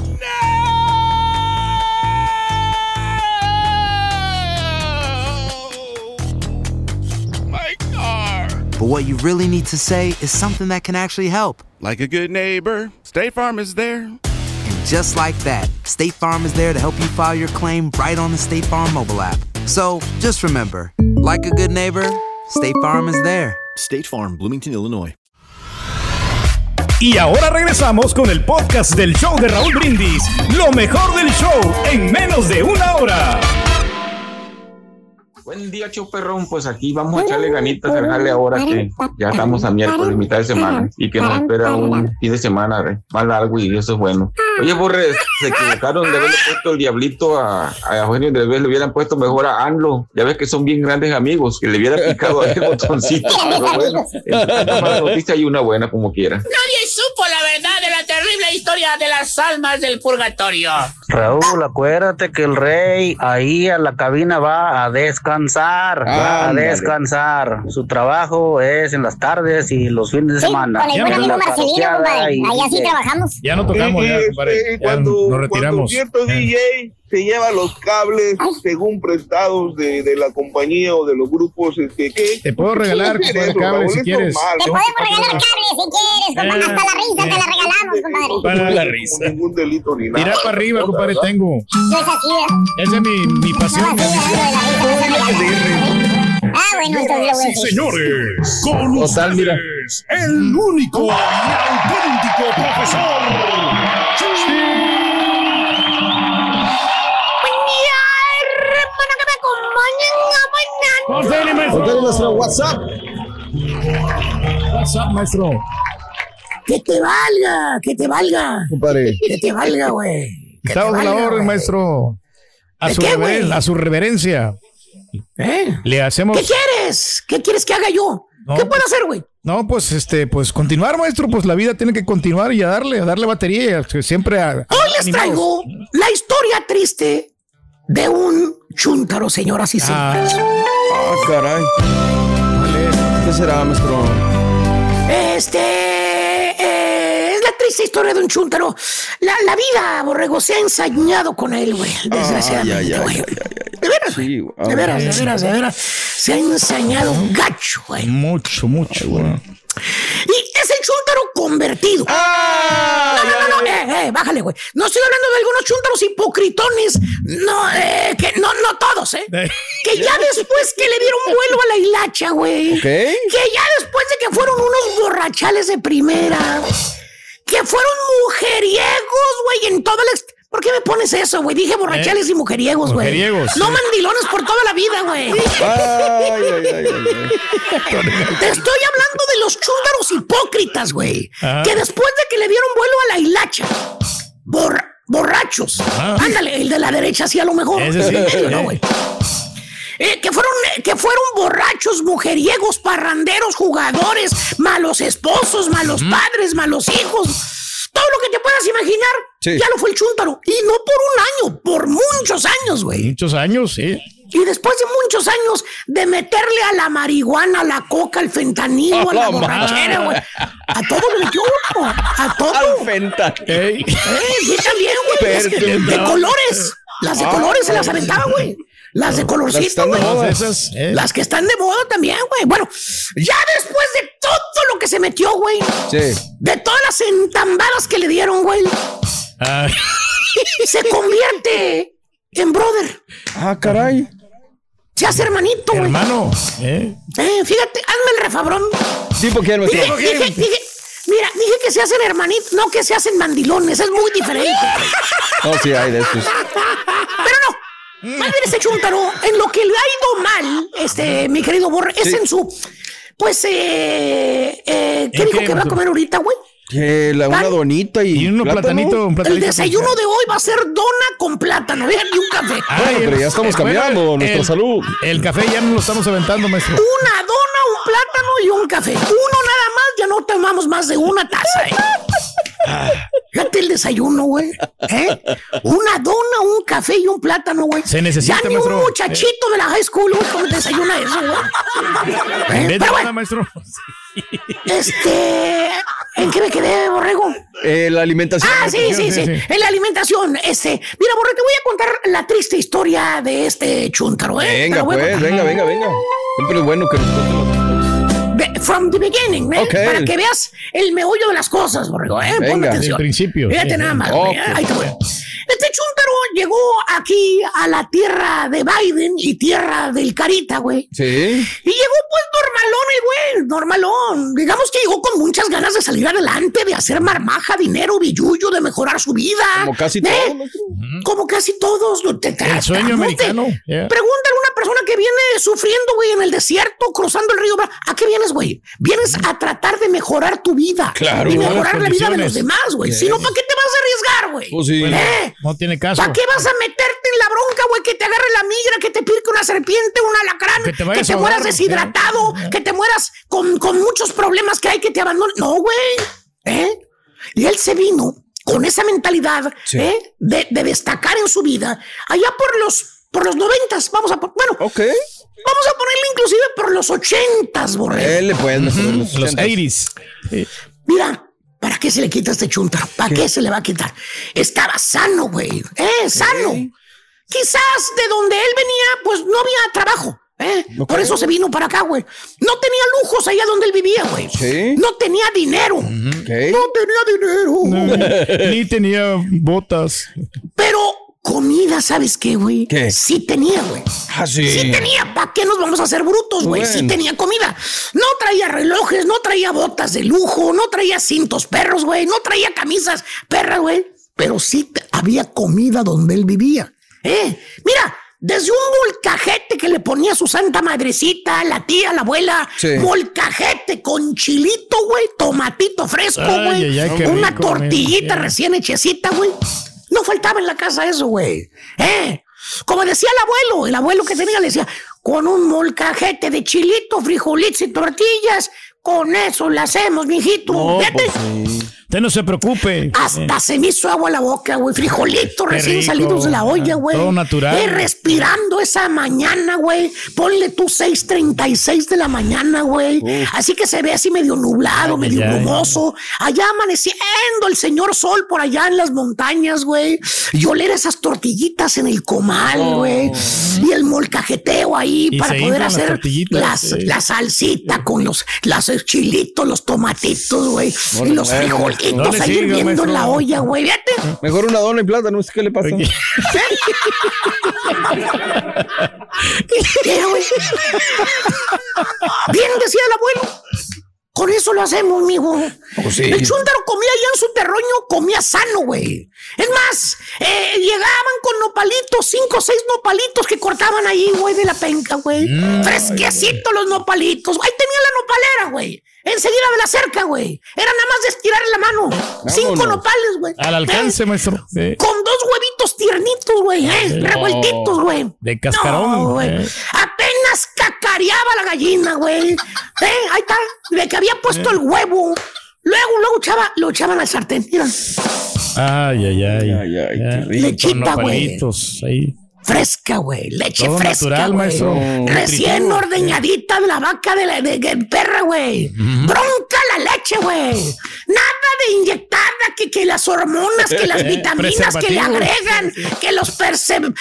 But what you really need to say is something that can actually help. Like a good neighbor, State Farm is there. And just like that, State Farm is there to help you file your claim right on the State Farm mobile app. So just remember, like a good neighbor, State Farm is there. State Farm, Bloomington, Illinois. Y ahora regresamos con el podcast del show de Raúl Brindis. Lo mejor del show en menos de una hora. Buen día, Choperrón. Pues aquí vamos a echarle ganitas al jale ahora que ya estamos a miércoles, mitad de semana, y que nos espera un fin de semana eh, más largo y eso es bueno. Oye, Borre, se equivocaron de haberle puesto el diablito a, a Eugenio Derbez, le hubieran puesto mejor a Anlo. Ya ves que son bien grandes amigos, que le hubiera picado ahí el botoncito. Pero bueno, una mala noticia y una buena como quiera. Nadie supo la verdad terrible historia de las almas del purgatorio. Raúl, acuérdate que el rey ahí a la cabina va a descansar, va a descansar. Su trabajo es en las tardes y los fines de Sí, semana. con el buen En amigo Marcelino, compadre. Ahí así trabajamos. Ya no tocamos, ya, compadre. Ya nos retiramos. cierto DJ se lleva los cables según prestados de, de la compañía o de los grupos este, que Te puedo regalar, ¿Qué es compadre, eso, cable, Raúl? si Es quieres. normal, Te ¿no? podemos regalar cable si quieres, compadre. Hasta la risa te la regalamos, compadre. Para la risa. Ningún delito ni nada. Tira para arriba, compadre, ¿verdad? tengo. No es así, ¿verdad? Esa es mi, mi pasión. Ah, bueno, entonces lo Sí, señores, con Total, mira. ustedes, el único y auténtico profesor. Contele, maestro. Contale nuestro WhatsApp. WhatsApp, maestro. Que te valga, que te valga, Compadre. que te valga, güey. Estamos a la orden, maestro. A ¿De su, qué, a su reverencia. ¿Eh? Le hacemos. ¿Qué quieres? ¿Qué quieres que haga yo? No. ¿Qué puedo hacer, güey? No, pues este, pues continuar, maestro. Pues la vida tiene que continuar y a darle, a darle batería. y a- Siempre a. a- Hoy les animados. traigo la historia triste de un chúntaro, señoras y señores. Ah, caray. ¿Qué será, maestro? Este eh, es la triste historia de un chúntaro. La, la vida, borrego, se ha ensañado con él, güey. Desgraciadamente, Ay, ay, ay, güey. ay, ay, ay. De veras, Sí, de ah, veras, de veras, de veras. Se ha ensañado gacho, güey. Mucho, mucho. güey. Y es el chúntaro convertido. Ah, no, no, no, no, eh, eh, bájale, güey. No estoy hablando de algunos chúntaros hipocritones. No, eh, que no, no todos, eh. Que ya después que le dieron vuelo a la hilacha, güey. Ok. Que ya después de que fueron unos borrachales de primera. Que fueron mujeriegos, güey, en todo el... ¿Por qué me pones eso, güey? Dije borrachales y mujeriegos, güey. Mujeriegos, No sí. mandilones por toda la vida, güey. Te estoy hablando de los chúntaros hipócritas, güey. Ah. Que después de que le dieron vuelo a la hilacha, bor- borrachos. Ah. Ándale, el de la derecha sí a lo mejor. Ese sí. Medio, ¿no, güey? Eh, que fueron eh, que fueron borrachos, mujeriegos, parranderos, jugadores, malos esposos, malos padres, malos hijos. Todo lo que te puedas imaginar, Sí. ya lo fue el chúntaro. Y no por un año, por muchos años, güey. Muchos años, sí. Y después de muchos años de meterle a la marihuana, a la coca, al fentanilo, a la borrachera, güey. A todo le metió, uno, a todo. Al fentanil. Ey. Sí, también, güey. Que- De colores. Las de Ah, colores se las aventaba, güey. Las de colorcito, güey. eh. Las que están de moda también, güey. Bueno, ya después de todo lo que se metió, güey. Sí. De todas las entambadas que le dieron, güey. Ay, Se convierte en brother. Ah, caray. Se hace hermanito, güey. hermano. ¿eh? Eh, fíjate, hazme el refabrón. ¿Tipo quién, Dije, maestro? dije, dije, mira, dije que se hacen hermanitos, no que se hacen mandilones, es muy diferente. No, sí, hay de estos. Más bien ese chúntaro, en lo que le ha ido mal, este, mi querido Borre, es Sí. en su, pues, eh, eh, ¿qué ¿En dijo qué, que va a comer ahorita, güey? La, una donita y, Y un platanito, un El platanito. desayuno de hoy va a ser dona con plátano, vean, y un café. Ay, Bueno, pero ya estamos cambiando bueno, nuestra el- salud. El café ya no lo estamos aventando, maestro. Una dona, un plátano y un café. Uno nada más, ya no tomamos más de una taza, ¿eh? Fíjate el desayuno, güey. ¿Eh? Una dona, un café y un plátano, güey. Se necesita, Ya ni maestro. un muchachito de la high school, güey, desayuna eso, güey. ¿Eh? Pero bueno, maestro. este... ¿En qué me quedé, Borrego? Eh, la alimentación. Ah, sí, sí, sí, sí, sí. En la alimentación, este... Mira, Borre, te voy a contar la triste historia de este chúntaro, ¿eh? Venga, pues, venga, venga, venga. Siempre es bueno que nos From the beginning, ¿eh? Ok. Para que veas el meollo de las cosas, Borrego, ¿eh? Ponme Venga. atención. Del principio, Fíjate nada más, güey, ¿eh? Ok. Ahí te voy. Este chúntaro llegó aquí a la tierra de Biden y tierra del Carita, güey. Sí. Y llegó pues normalón el güey, normalón. Digamos que llegó con muchas ganas de salir adelante, de hacer marmaja, dinero, billuyo, de mejorar su vida. Como casi ¿Eh? todos. Como casi todos. Te- te- El sueño americano. yeah. Pregúntale a una persona que viene sufriendo, güey, en el desierto, cruzando el río. ¿A qué vienes, güey? Vienes a tratar de mejorar tu vida. Claro, Y mejorar la vida de los demás, güey. Si no, ¿para qué te vas a arriesgar, güey? Pues sí. ¿Eh? No tiene caso. ¿Para qué vas a meterte en la bronca, güey? Que te agarre la migra, que te pique una serpiente, un alacrán, Que que te mueras ahogar, deshidratado, que te mueras con, con muchos problemas que hay que te abandonen. No, güey. ¿Eh? Y él se vino con esa mentalidad Sí. ¿eh? de, de destacar en su vida allá por los por los noventas, vamos a bueno, Ok. Vamos a ponerle inclusive por los ochentas, borrego. Él pues, mejor en los Los 80s. 80s. Mira, ¿para qué se le quita este chuntaro? ¿Para qué? se le va a quitar? Estaba sano, güey. Eh, sano. Quizás de donde él venía, pues no había trabajo. ¿eh? Por eso se vino para acá, güey. No tenía lujos allá donde él vivía, güey. Sí. No tenía dinero. Ok. No tenía dinero. Ni tenía botas. Pero comida, ¿sabes qué, güey? ¿Qué? Sí tenía, güey. Ah, sí. Sí tenía, ¿para qué nos vamos a hacer brutos, güey? Sí tenía comida. No traía relojes, no traía botas de lujo, no traía cintos perros, güey, no traía camisas perras, güey. Pero sí había comida donde él vivía. ¿Eh? Mira, desde un molcajete que le ponía su santa madrecita, la tía, la abuela, Sí. molcajete con chilito, güey, tomatito fresco, güey, una rico, tortillita recién hechecita, güey. No faltaba en la casa eso, güey. ¿Eh? Como decía el abuelo, el abuelo que tenía le decía, con un molcajete de chilito, frijolitos y tortillas, con eso le hacemos, mijito. No, pues. Usted no se preocupe. hasta se me hizo agua la boca, güey. Frijolitos recién rico. salidos de la olla, güey. Todo natural. Eh, respirando esa mañana, güey. Ponle tú 6:36 de la mañana, güey. Así que se ve así medio nublado, medio brumoso. Allá amaneciendo el señor sol por allá en las montañas, güey. Y oler esas tortillitas en el comal, güey. Y el molcajeteo ahí Y para poder las hacer las- la salsita con los, los chilitos, los tomatitos, güey. Y los muevas, frijolitos no ahí hirviendo la olla, güey. Fíjate. Mejor una dona y plátano, ¿usted qué le pasa? Güey. Bien decía el abuelo. Con eso lo hacemos, mijo. Pues sí. El chúntaro comía allá en su terruño, comía sano, güey. Es más, eh, llegaban con nopalitos, cinco o seis nopalitos que cortaban ahí, güey, de la penca, güey. Mm. Fresquecitos los nopalitos. Ahí tenía la nopalera, güey. Enseguida de la cerca, güey. Era nada más de estirar la mano. Cinco nopales, güey. Al alcance, maestro. Eh, Eh, Con dos huevitos tiernitos, güey, eh, revueltitos, güey. De cascarón. No, güey. eh. Cacareaba la gallina, güey. Eh, ahí está. De que había puesto el huevo. Luego, luego echaba, lo echaban al sartén. Mira, Ay, ay, ay. Ay, ay, qué Ya. rico. Lechita, güey. fresca, güey. Leche Todo fresca, natural, güey. maestro. Recién ordeñadita de la vaca de la de, de perra, güey. Bronca leche, güey. Nada de inyectada, que, que las hormonas, que las vitaminas que le agregan, que los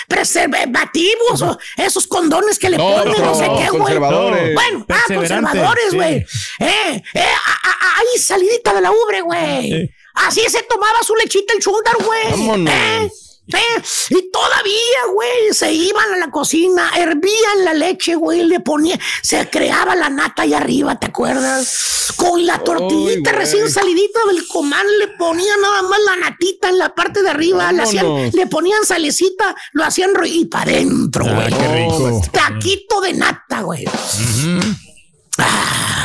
preservativos, o esos condones que le No, ponen, no, no, sé qué, güey. Bueno, ah, conservadores, sí. güey. Eh, eh, a- ahí salidita de la ubre, güey. Sí. Así se tomaba su lechita el chúndar, güey. Eh, eh, y todavía, güey, se iban a la cocina, hervían la leche, güey, le ponían, se creaba la nata ahí arriba, ¿te acuerdas? Con la tortillita recién salidita del comal, le ponían nada más la natita en la parte de arriba, le, hacían- le ponían salecita, lo hacían ro- y para adentro, Ah, güey. qué rico. Taquito de nata, güey.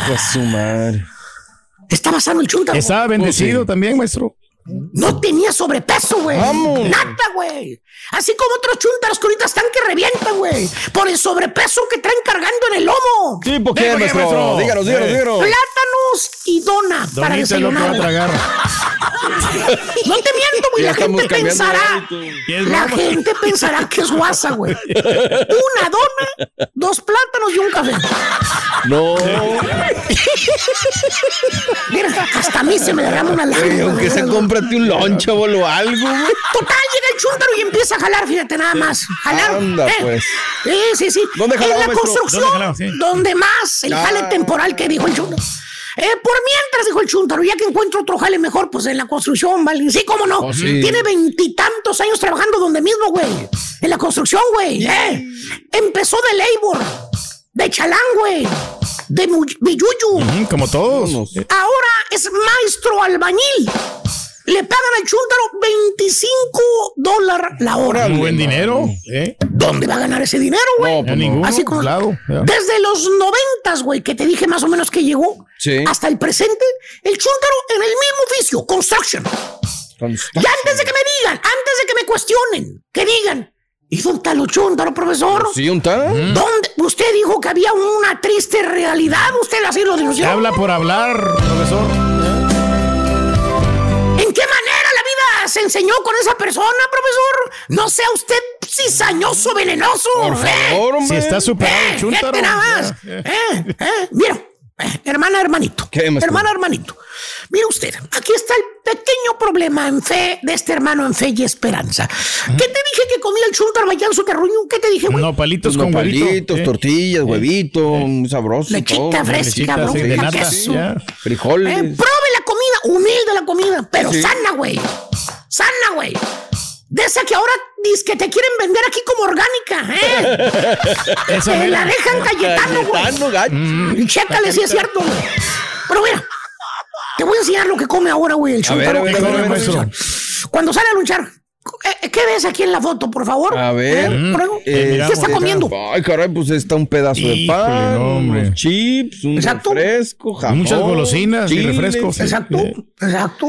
Pues su madre. Estaba sano el chunta. Estaba bendecido también, maestro. No tenía sobrepeso, güey. Vamos. Nada, güey. Así como otros chuntaros que ahorita están que revientan, güey. Por el sobrepeso que traen cargando en el lomo. ¿Sí, por qué, ¿Por qué, maestro? Díganos, díganos, Eh. díganos. Plátanos y dona para Donita es lo que va a desayunar. tragar. No te miento, güey. La gente pensará. La gente pensará que es guasa, güey. Una dona, dos plátanos y un café. No. Mira, hasta a mí se me derrama una lágrima. aunque veras, güey. Cómprate un loncha o algo, güey. Total, llega el chúntaro y empieza a jalar, fíjate nada más. Jalar. Anda, ¿eh? pues. Sí, sí, sí. ¿Dónde jalaba, En la maestro? construcción, ¿Dónde jalaba? Sí. donde más, el Ah. jale temporal que dijo el chúntaro. Eh, por mientras, dijo el chúntaro, ya que encuentro otro jale mejor, pues en la construcción, ¿vale? Sí, cómo no. Oh, sí. Tiene veintitantos años trabajando donde mismo, güey. En la construcción, güey. ¿eh? Empezó de labor, de chalán, güey. de. Ujú, como todos. Ahora es maestro albañil. Le pagan al chúntaro 25 dólares la hora. Muy buen dinero. ¿eh? ¿Dónde va a ganar ese dinero, güey? A ninguno. Así como desde los noventas, güey, que te dije más o menos que llegó, Sí. hasta el presente, el chúntaro en el mismo oficio, construction. Y antes de que me digan, antes de que me cuestionen, que digan, ¿y dónde está lo chúntaro, profesor? ¿Sí, un tal? ¿Dónde? Usted dijo que había una triste realidad, usted así lo denunció. Habla por hablar, profesor. Se enseñó con esa persona, profesor? No sea usted cizañoso, venenoso. Por ¿eh? favor, hombre. Si está superado el Eh, chúntaro, nada más. Eh, eh, mira, eh, hermana, hermanito. Hermana, hermanito. Mire usted, aquí está el pequeño problema en fe de este hermano en fe y esperanza. ¿Qué te dije que comía el en su terruño? ¿Qué te dije, güey? Nopalitos Pues con huevito. Nopalitos, ¿eh? tortillas, huevito, muy sabroso. Lechita todo. fresca, bro, sí, de nata, queso. Frijoles. Eh, pruebe la comida, humilde la comida, pero Sí. sana, güey. Sana, güey. De esa que ahora dice que te quieren vender aquí como orgánica, ¿eh? Te la dejan Cayetano, güey. Y chécale si es cierto, güey. Pero mira, te voy a enseñar lo que come ahora, güey, el maestro. Cuando sale a luchar, eh, ¿qué ves aquí en la foto, por favor? A ver. ¿Eh? Eh, ¿Qué está comiendo? Ay, caray, pues está un pedazo de pan, no, unos chips, un Exacto. refresco, jamón. Muchas golosinas y chiles. refrescos. Exacto, Eh. exacto.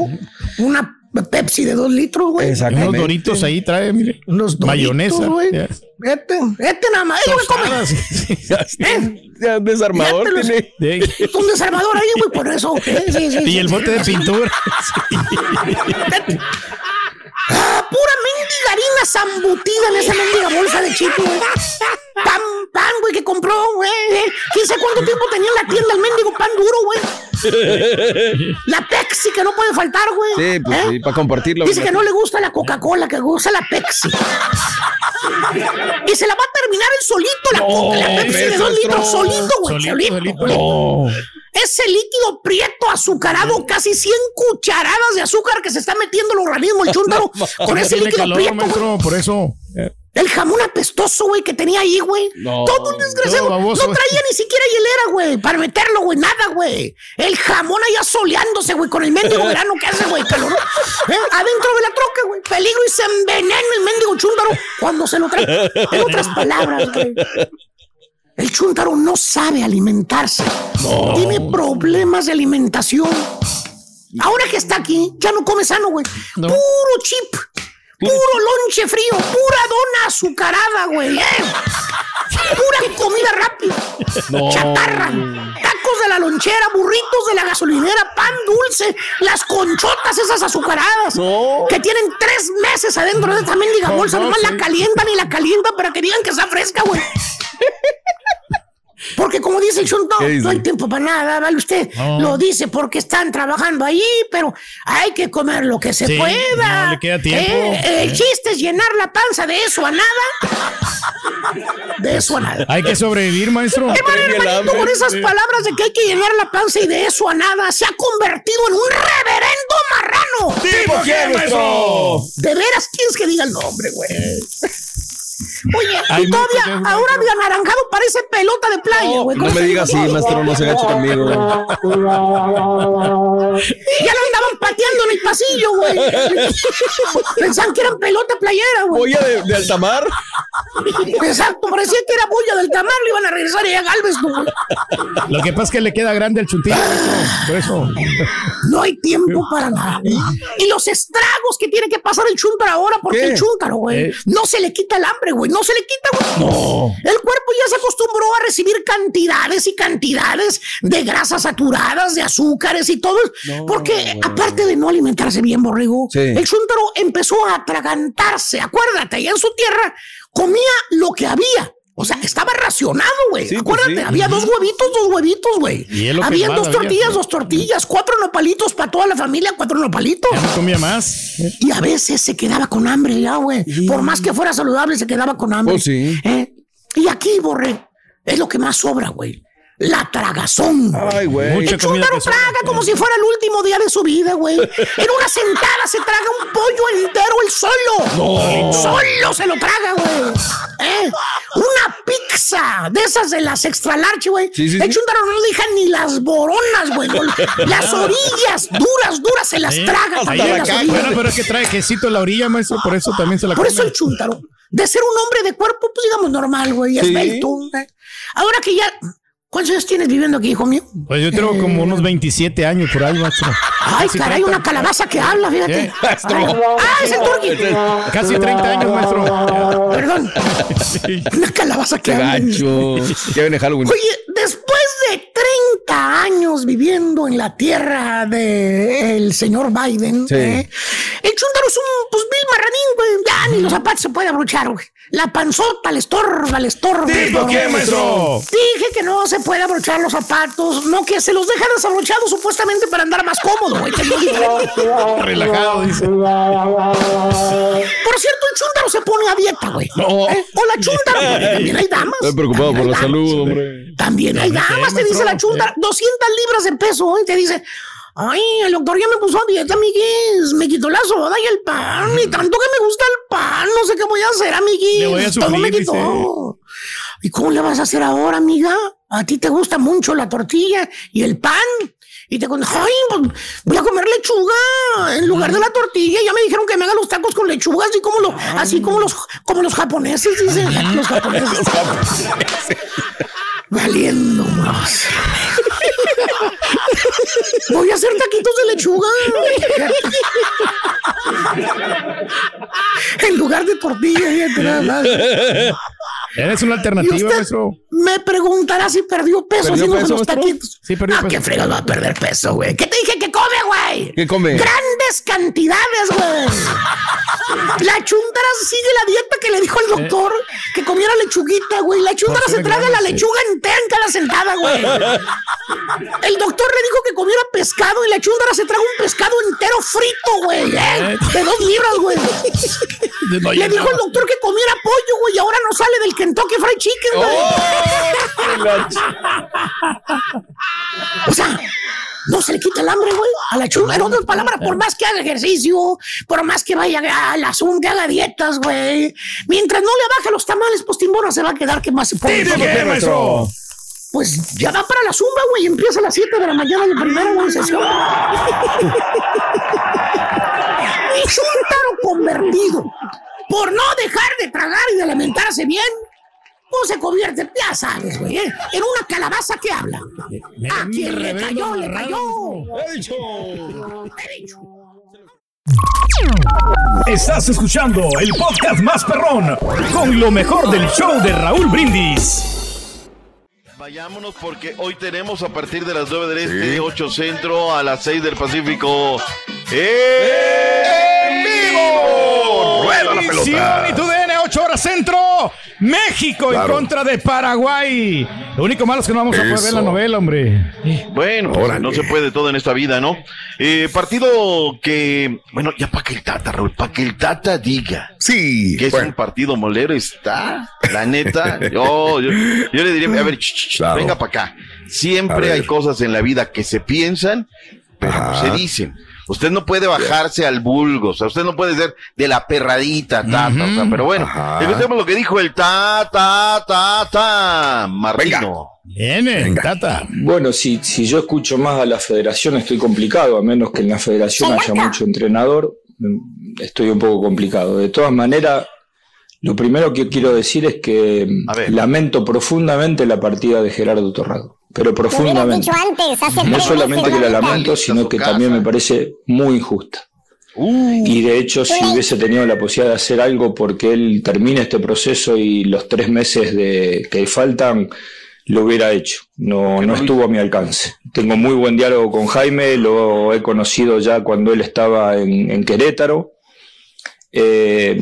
Una Pepsi de dos litros, güey. Exactamente. Unos doritos ahí trae, mire. Unos doritos, Mayonesa. güey. Este, este nada más. Tostadas, sí, sí. ¿Eh? Ya, desarmador los- tiene. Sí. Es un desarmador ahí, güey, por eso. Sí, sí, sí, Y sí. el bote de pintura. Ah, pura mendiga harina zambutida en esa mendiga bolsa de güey. Pan, pan, güey, que compró, güey. ¿Quién sabe cuánto tiempo tenía en la tienda el mendigo pan duro, güey? La Pepsi que no puede faltar, güey. Sí, pues ¿Eh? sí, para compartirlo. Dice que no le gusta la Coca-Cola, que gusta la Pepsi. Y se la va a solito, la, Coca- la Pepsi de dos litros, solito, güey. Solito, Solito. No. Ese líquido prieto azucarado, casi 100 cucharadas de azúcar que se está metiendo el organismo, el chúntaro, con ese líquido calor, prieto, maestro, por eso. El jamón apestoso, güey, que tenía ahí, güey. No, todo un desgraciado. No traía ni siquiera hielera, güey, para meterlo, güey, nada, güey. El jamón allá soleándose, güey, con el mendigo verano que hace, güey, calor. ¿Eh? Adentro de la troca, güey. Peligro y se envenena el mendigo chúntaro cuando se lo trae. En otras palabras, güey. El chúntaro no sabe alimentarse. Tiene problemas de alimentación. Ahora que está aquí, ya no come sano, güey. Puro chip. Puro lonche frío, pura dona azucarada, güey. ¿eh? Pura comida rápida. No. Chatarra. Tacos de la lonchera, burritos de la gasolinera, pan dulce, las conchotas esas azucaradas. No. Que tienen tres meses adentro de esta mendiga bolsa. no, Nomás sí. la calientan y la calientan para que digan que está fresca, güey. Porque como dice el Chunto, ¿Qué dice? no hay tiempo para nada, ¿vale? Usted No. lo dice porque están trabajando ahí, pero hay que comer lo que se Sí, pueda. no le queda tiempo. Eh, el chiste es llenar la panza de eso a nada. De eso a nada. Hay que sobrevivir, maestro. Qué hermanito, con esas palabras de que hay que llenar la panza y de eso a nada se ha convertido en un reverendo marrano. ¿Tipo quién, maestro? De veras tienes que diga el nombre, güey. Oye, y todavía, ahora de anaranjado parece pelota de playa, güey. No me ese- diga así, maestro, no se agache conmigo. Ya lo andaban pateando en el pasillo, güey. Pensaban que eran pelota playera, güey. ¿Boya de, de altamar? Exacto, parecía que era boya del tamar, le iban a regresar allá a Galvez, güey. Lo que pasa es que le queda grande el chuntillo. Por eso. No hay tiempo para nada. Y los estragos que tiene que pasar el chúntaro ahora, porque ¿Qué? el chúntaro, güey, Eh. no se le quita el hambre, güey, no se le quita, güey. No. El cuerpo ya se acostumbró a recibir cantidades y cantidades de grasas saturadas, de azúcares y todo. porque aparte de no alimentarse bien, borrego, Sí. el chúntaro empezó a atragantarse. Acuérdate, allá en su tierra comía lo que había. O sea, estaba racionado, güey. Sí, pues Acuérdate, sí. había dos huevitos, dos huevitos, güey. Más dos había, tortillas, dos tortillas, cuatro nopalitos para toda la familia, cuatro nopalitos. Ya no comía más. Y a veces se quedaba con hambre ya, güey. Por más que fuera saludable, se quedaba con hambre. Pues sí. ¿Eh? Y aquí, Borre, es lo que más sobra, güey. La tragazón. Ay, güey. El sobra. traga como si fuera el último día de su vida, güey. En una sentada se traga un pollo entero el solo. No. Solo se lo traga, güey. ¿Eh? Una pizza de esas de las extra large, güey. Sí, sí, el sí. chúntaro no deja ni las boronas, güey. Las orillas duras, duras se las traga. Ahí también la las caga. orillas, Bueno, güey. pero es que trae quesito en la orilla, maestro, por eso también se la Por come. eso el chúntaro, de ser un hombre de cuerpo, pues digamos normal, güey, Sí. esbelto. ¿eh? Ahora que ya. ¿Cuántos años tienes viviendo aquí, hijo mío? Pues yo tengo como unos 27 años por ahí, maestro. Ay, Casi caray, 30. una calabaza que habla, fíjate. Ah, es el turqui. Casi 30 años, maestro. Perdón. Una calabaza que Qué habla. gacho. Ya viene Halloween. Oye, después de 30 años viviendo en la tierra del señor Biden, Sí. ¿eh? el chúntaro es un pues vil marranín, güey. Ya ni los zapatos se puede abrochar, güey. La panzota le estorba, le estorba. le ¿Tipo estorba. qué, maestro? Dije que no se puede abrochar los zapatos, no que se los deja desabrochados supuestamente para andar más cómodo, güey. diferente. Relajado, dice. Por cierto, el chúntaro se pone a dieta, güey. ¿Eh? O la chúntaro, güey. También hay damas. Estoy preocupado por la damas. salud, hombre. También hay damas, te dice la chunta, 200 libras de peso, ¿eh? te dice, ay, el doctor ya me puso a dieta, amiguis, me quitó la soda y el pan, y tanto que me gusta el pan, no sé qué voy a hacer, amiguis, Le voy a todo me quitó. dice. ¿Y cómo le vas a hacer ahora, amiga? A ti te gusta mucho la tortilla y el pan. Y te con, ay, pues, voy a comer lechuga en lugar de la tortilla. Ya me dijeron que me haga los tacos con lechuga, así como, lo, así como los, como los japoneses, dicen. Los japoneses. Valiendo más. Voy a hacer taquitos de lechuga. Lugar de tortilla. fíjate nada más. Eres una ¿Y alternativa, maestro. Me preguntará si perdió peso ¿Perdió los maestro? taquitos. Sí, perdió ah, peso. qué fregas va a perder peso, güey. ¿Qué te dije que come, güey? ¿Qué come? Grandes cantidades, güey. La chuntara sigue la dieta que le dijo el doctor que comiera lechuguita, güey. La chuntara se traga la lechuga entera en cada sentada, güey. El doctor le dijo que comiera pescado y la chuntara se traga un pescado entero frito, güey. ¿eh? De dos libras, güey. No, Le dijo el doctor que comiera pollo, güey, y ahora no sale del Kentucky Fried Chicken, güey. O sea, no se le quita el hambre, güey, a la chula. En otras palabras, por más que haga ejercicio, por más que vaya a la Zoom, que haga dietas, güey. Mientras no le baje los tamales, pues Timbora se va a quedar que más se pone. ¿Tipo qué, maestro? Pues ya va para la zumba, güey. Empieza a las 7 de la mañana la primera güey, sesión. Chuntaro convertido por no dejar de tragar y de alimentarse bien. Pues se convierte, ya sabes, güey, ¿eh? en una calabaza que habla. ¿A quién le cayó? Le cayó. Estás escuchando el podcast más perrón con lo mejor del show de Raúl Brindis. Vayámonos porque hoy tenemos a partir de las 9 del Este, 8 Centro, a las 6 del Pacífico. ¡En vivo! ¡Rueda la pelota! Univisión y tu DN, 8 horas centro. México en contra de Paraguay. Lo único malo es que no vamos a poder ver la novela, hombre. Bueno, pues, Órale. no se puede todo en esta vida, ¿no? Eh, partido que, bueno, ya para que el Tata, Raúl, para que el Tata diga Sí, que es un partido molero, está, la neta, yo, yo, yo le diría, a ver, ch, ch, ch, Claro. venga para acá. Siempre hay cosas en la vida que se piensan, pero no se dicen. Usted no puede bajarse al vulgo, o sea, usted no puede ser de la perradita, tata, o sea, pero bueno, Ajá. escuchemos lo que dijo el ta, ta, ta, ta, Martino. Viene, Venga. Tata. Bueno, si, si yo escucho más a la federación estoy complicado, a menos que en la federación haya mucho entrenador, mm, estoy un poco complicado. De todas maneras, lo primero que quiero decir es que lamento profundamente la partida de Gerardo Torrado, pero profundamente. dicho antes, hace No solamente que la lamento, sino que también me parece muy injusta. Y de hecho, si hubiese tenido la posibilidad de hacer algo porque él termine este proceso y los tres meses de que faltan, lo hubiera hecho. No, no estuvo a mi alcance. Tengo muy buen diálogo con Jaime, lo he conocido ya cuando él estaba en, en Querétaro. Eh,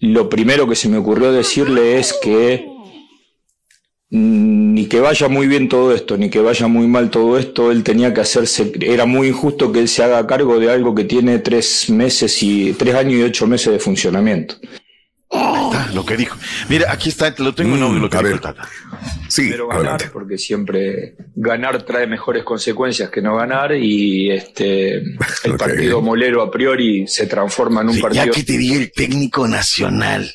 lo primero que se me ocurrió decirle es que ni que vaya muy bien todo esto, ni que vaya muy mal todo esto, él tenía que hacerse, era muy injusto que él se haga cargo de algo que tiene tres meses y tres años y ocho meses de funcionamiento. Ah, lo que dijo. Mira, aquí está, te lo tengo en audio, lo que Mm, a dijo ver. el Tata. Sí, Pero ganar, adelante. porque siempre ganar trae mejores consecuencias que no ganar y este el partido molero a priori se transforma en un Sí, partido ya que te diga el técnico nacional.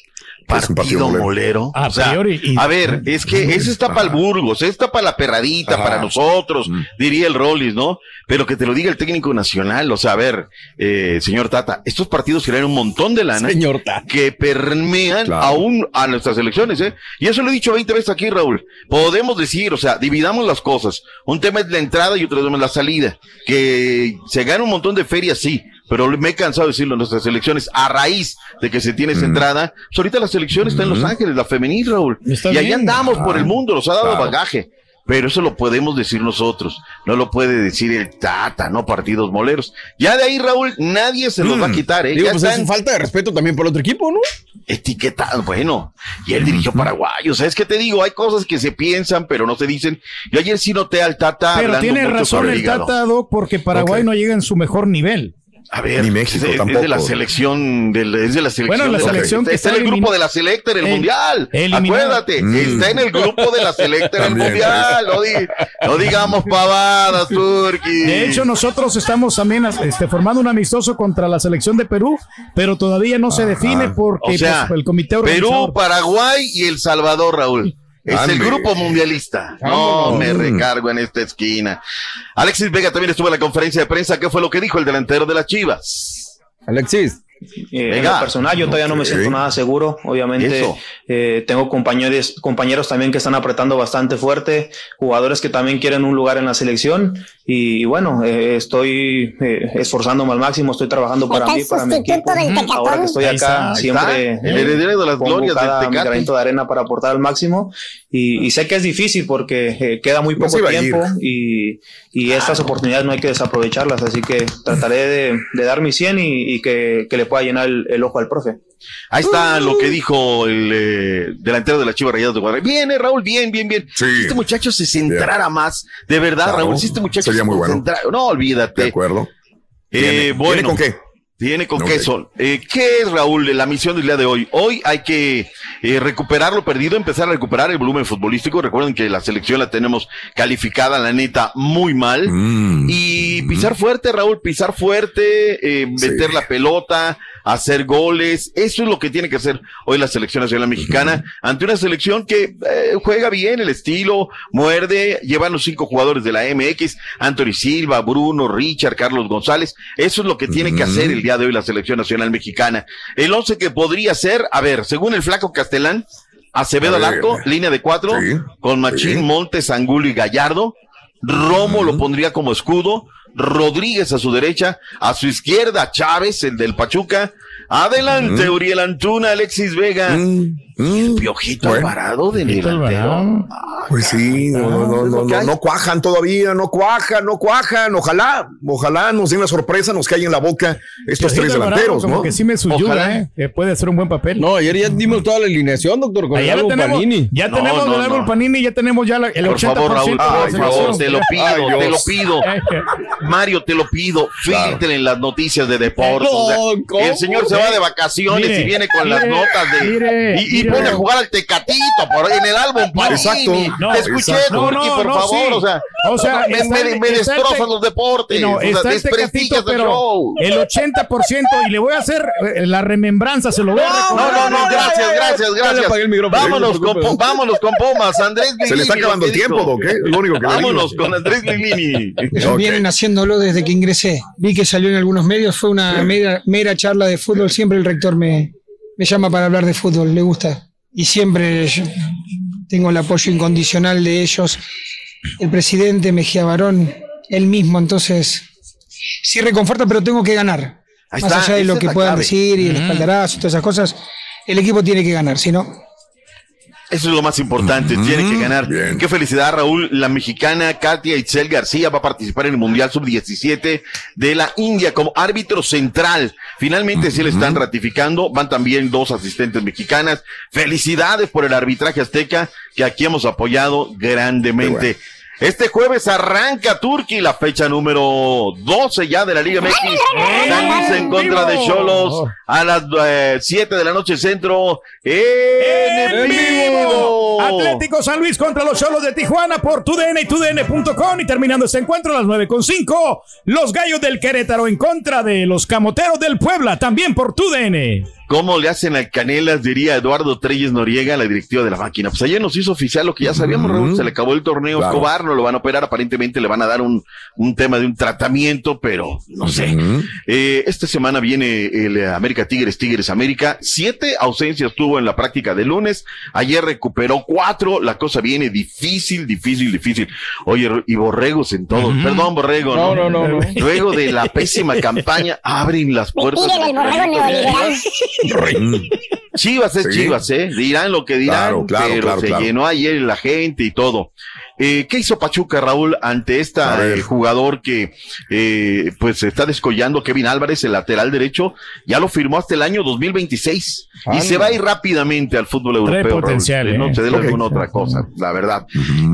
Partido, partido molero? molero. A O sea, priori, y- a ver, es que ese está para el Burgos, ese está para la perradita, Ajá. para nosotros, diría el Rollis, ¿no? Pero que te lo diga el técnico nacional, o sea, a ver, eh, señor Tata, estos partidos generan un montón de lana Señor Tata. que permean Claro. aún a nuestras elecciones, ¿eh? Y eso lo he dicho 20 veces aquí, Raúl. Podemos decir, o sea, dividamos las cosas. Un tema es la entrada y otro tema es la salida. Que se gana un montón de ferias, sí. Pero me he cansado de decirlo en nuestras elecciones, a raíz de que se tiene esa entrada, pues ahorita la selección está en Los Ángeles, la femenil, Raúl. Está y ahí andamos por el mundo, nos ha dado Claro. bagaje. Pero eso lo podemos decir nosotros, no lo puede decir el Tata, no partidos moleros. Ya de ahí, Raúl, nadie se los va a quitar, ¿eh? Digo, ya pues están es falta de respeto también por el otro equipo, ¿no? etiquetado, bueno, y él dirigió Paraguay, o sea, es que te digo, hay cosas que se piensan, pero no se dicen. Yo ayer sí noté al Tata Pero hablando tiene mucho razón sobre el hígado. Tata, Doc, porque Paraguay no llega en su mejor nivel. A ver, Ni México es, de- es tampoco. de la selección, del, es de la selección. Bueno, la de selección que está en el grupo de la selecta en el, el- mundial. eliminada. Acuérdate, Mm. está en el grupo de la selecta en el mundial. No, di- no digamos pavadas, Turki. De hecho, nosotros estamos también este, formando un amistoso contra la selección de Perú, pero todavía no se define porque o sea, pues, el comité Perú. Paraguay y El Salvador, Raúl. Es el grupo mundialista. No me recargo en esta esquina. Alexis Vega también estuvo en la conferencia de prensa. ¿Qué fue lo que dijo el delantero de las Chivas? Alexis. Eh, en Venga. lo personal, yo todavía no me siento nada seguro. Obviamente, eh, tengo compañeros, compañeros también que están apretando bastante fuerte, jugadores que también quieren un lugar en la selección. Y, bueno, eh, estoy eh, esforzándome al máximo, estoy trabajando para mí, para mi sustituto equipo. Ahora que estoy acá, siempre está. El heredero de las glorias del mi granito de arena para aportar al máximo. Y, y sé que es difícil porque eh, queda muy No poco ir. tiempo y, y estas oportunidades no hay que desaprovecharlas. Así que trataré de, de dar mi 100 y, y que, que le pueda llenar el, el ojo al profe. Ahí está lo que dijo el eh, delantero de la Chivas Rayadas de Guadalajara. Viene, Raúl, bien, bien, bien. Sí. Si este muchacho se centrara más, de verdad, Claro. Raúl, si este muchacho Sería se muy bueno. No, olvídate. De acuerdo. Eh, ¿Viene- bueno. ¿Viene con qué? Viene con queso. Eh, ¿Qué es, Raúl, la misión del día de hoy? Hoy hay que eh, recuperar lo perdido, empezar a recuperar el volumen futbolístico. Recuerden que la selección la tenemos calificada, la neta, muy mal. Mm. Y pisar fuerte, Raúl, pisar fuerte, eh, meter la pelota, hacer goles. Eso es lo que tiene que hacer hoy la selección nacional mexicana ante una selección que eh, juega bien el estilo, muerde, llevan los cinco jugadores de la MX, Anthony Silva, Bruno, Richard, Carlos González. Eso es lo que tiene que hacer el día de hoy la selección nacional mexicana. El once que podría ser, a ver, según el flaco Castelán, Acevedo arco, línea de cuatro, Sí, con Machín, sí. Montes, Angulo y Gallardo. Romo lo pondría como escudo. Rodríguez a su derecha, a su izquierda Chávez, el del Pachuca. Adelante, Uriel Antuna, Alexis Vega. Mm, El Piojito Bueno. Alvarado de Piojito delantero. Alvarado. Pues sí, no, no, no, no, no, cuajan todavía, no cuajan, no cuajan. Ojalá, ojalá nos den la sorpresa, nos caigan en la boca estos tres delanteros, como ¿no? que sí me Ojalá. suyuga, ¿eh? Eh, Puede hacer un buen papel. No, ayer ya dimos toda la alineación, doctor, con Allá tenemos, Panini. ya tenemos no, el árbol no. Panini, ya tenemos ya la- el Por 80% favor, Raúl, de la favor, te lo pido, Ay, te lo Dios. pido. Mario, te lo pido, Claro. filtren las noticias de deportes. No, o el señor se va de vacaciones Mire, y viene con las notas de. mire, y, mire. pone a jugar al Tecatito por ahí en el álbum. No, te escuché, exacto. No, Turki, no, por no, favor. sí. O sea, O sea, me, me- destrozan los deportes. No, o sea, está el Tecatito, pero show. el 80% y le voy a hacer eh, la remembranza, se lo voy a No, recordar. no, no, gracias, gracias, gracias. micrófono. Vámonos No se con, vámonos con Pumas, Andrés Se le está Lilini, acabando el tiempo. Doc, ¿eh? Lo único que. Vámonos con Andrés Lilini. Vienen haciéndolo desde que ingresé. Vi que salió en algunos medios, fue una mera, mera charla de fútbol. Siempre el rector me, me llama para hablar de fútbol, le gusta. Y siempre tengo el apoyo incondicional de ellos. El presidente Mejía Barón, él mismo, entonces sí reconforta, pero tengo que ganar. Ahí Más está, allá de lo que puedan clave. decir y el espaldarazo y todas esas cosas, el equipo tiene que ganar, si no, Eso es lo más importante, tiene que ganar. Qué felicidad, Raúl. La mexicana Katia Itzel García va a participar en el Mundial Sub-17 de la India como árbitro central. Finalmente sí le están ratificando. Van también dos asistentes mexicanas. Felicidades por el arbitraje azteca que aquí hemos apoyado grandemente. Este jueves arranca Turquía la fecha número 12 ya de la Liga MX. San Luis en contra de Cholos a las 7 de la noche centro en, ¡En vivo! Atlético San Luis contra los Cholos de Tijuana por TUDN y TUDN.com. Y terminando este encuentro a las 9.5, los Gallos del Querétaro en contra de los Camoteros del Puebla, también por TUDN. ¿Cómo le hacen al Canelas? Diría Eduardo Treyes Noriega, la directiva de la máquina. Pues ayer nos hizo oficial lo que ya sabíamos, Raúl. Se le acabó el torneo Claro. Escobar, no lo van a operar. Aparentemente le van a dar un, un tema de un tratamiento, pero no sé. Eh, esta semana viene el América Tigres, Tigres América. Siete ausencias tuvo en la práctica de lunes. Ayer recuperó cuatro. La cosa viene difícil, difícil, difícil. Oye, y borregos en todo. Perdón, borrego. No, no, no, no. Luego de la pésima campaña, abren las puertas. Borrego neoliberal. Chivas es Sí. Chivas, ¿eh? Dirán lo que dirán, Claro, claro, pero claro, se llenó ayer la gente y todo. Eh, ¿Qué hizo Pachuca, Raúl, ante eh, jugador que eh, pues se está descollando, Kevin Álvarez, el lateral derecho? Ya lo firmó hasta el año 2026 y Anda. se va a ir rápidamente al fútbol europeo. Potencial, Eh, No ¿eh? se dé Ok. alguna otra cosa, la verdad.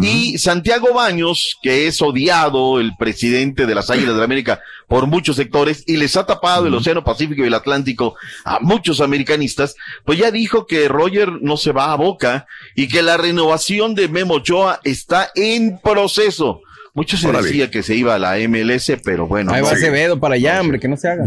Y Santiago Baños, que es odiado, el presidente de las Águilas de la América por muchos sectores y les ha tapado el Océano Pacífico y el Atlántico a muchos americanistas, pues ya dijo que Roger no se va a Boca y que la renovación de Memo Ochoa está en proceso. Mucho se Órale. decía que se iba a la MLS, pero bueno. Ahí no. va Acevedo para allá, hombre, que no se haga.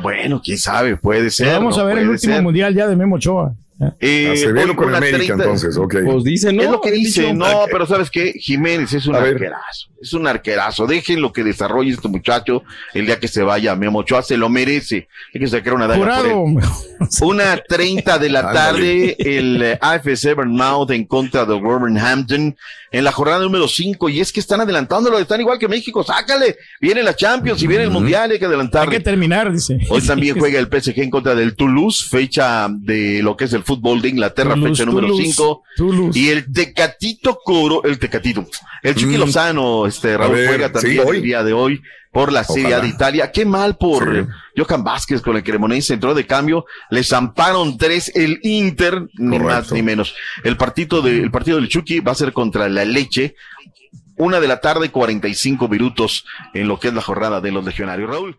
Bueno, quién sabe, puede ser. Vamos ¿no? a ver el último ser. mundial ya de Memo Ochoa. Eh, Acevedo hoy con una América, 30 entonces, ok. Pues dice, ¿no? es lo que dice, dicho. no, pero ¿sabes qué? Jiménez es un A ver. arquerazo, es un arquerazo. Dejen lo que desarrolle este muchacho el día que se vaya Memo Ochoa, se lo merece. Hay que sacar una daga por él. Jurado. Una 30 de la tarde, el eh, AFC Bournemouth en contra de Wolverhampton en la jornada número 5. Y es que están adelantándolo, están igual que México. Sácale, viene la Champions y viene el Mundial, hay que Hay adelantarle. que terminar, dice. Hoy también juega el PSG en contra del Toulouse, fecha de lo que es el fútbol de Inglaterra, Toulouse, fecha número Toulouse, 5. Toulouse. Y el Tecatito Coro, el Tecatito, el Chucky Mm. Lozano, este, Raúl ver, juega también hoy. el día de hoy por la Serie A de Italia. Qué mal por Sí. Johan Vázquez con el Cremonense entró de cambio. Le zamparon tres el Inter, ni Correcto. más ni menos. El partido de, el partido del Chucky va a ser contra la Leche. Una de la tarde, 45 minutos en lo que es la jornada de los legionarios. Raúl.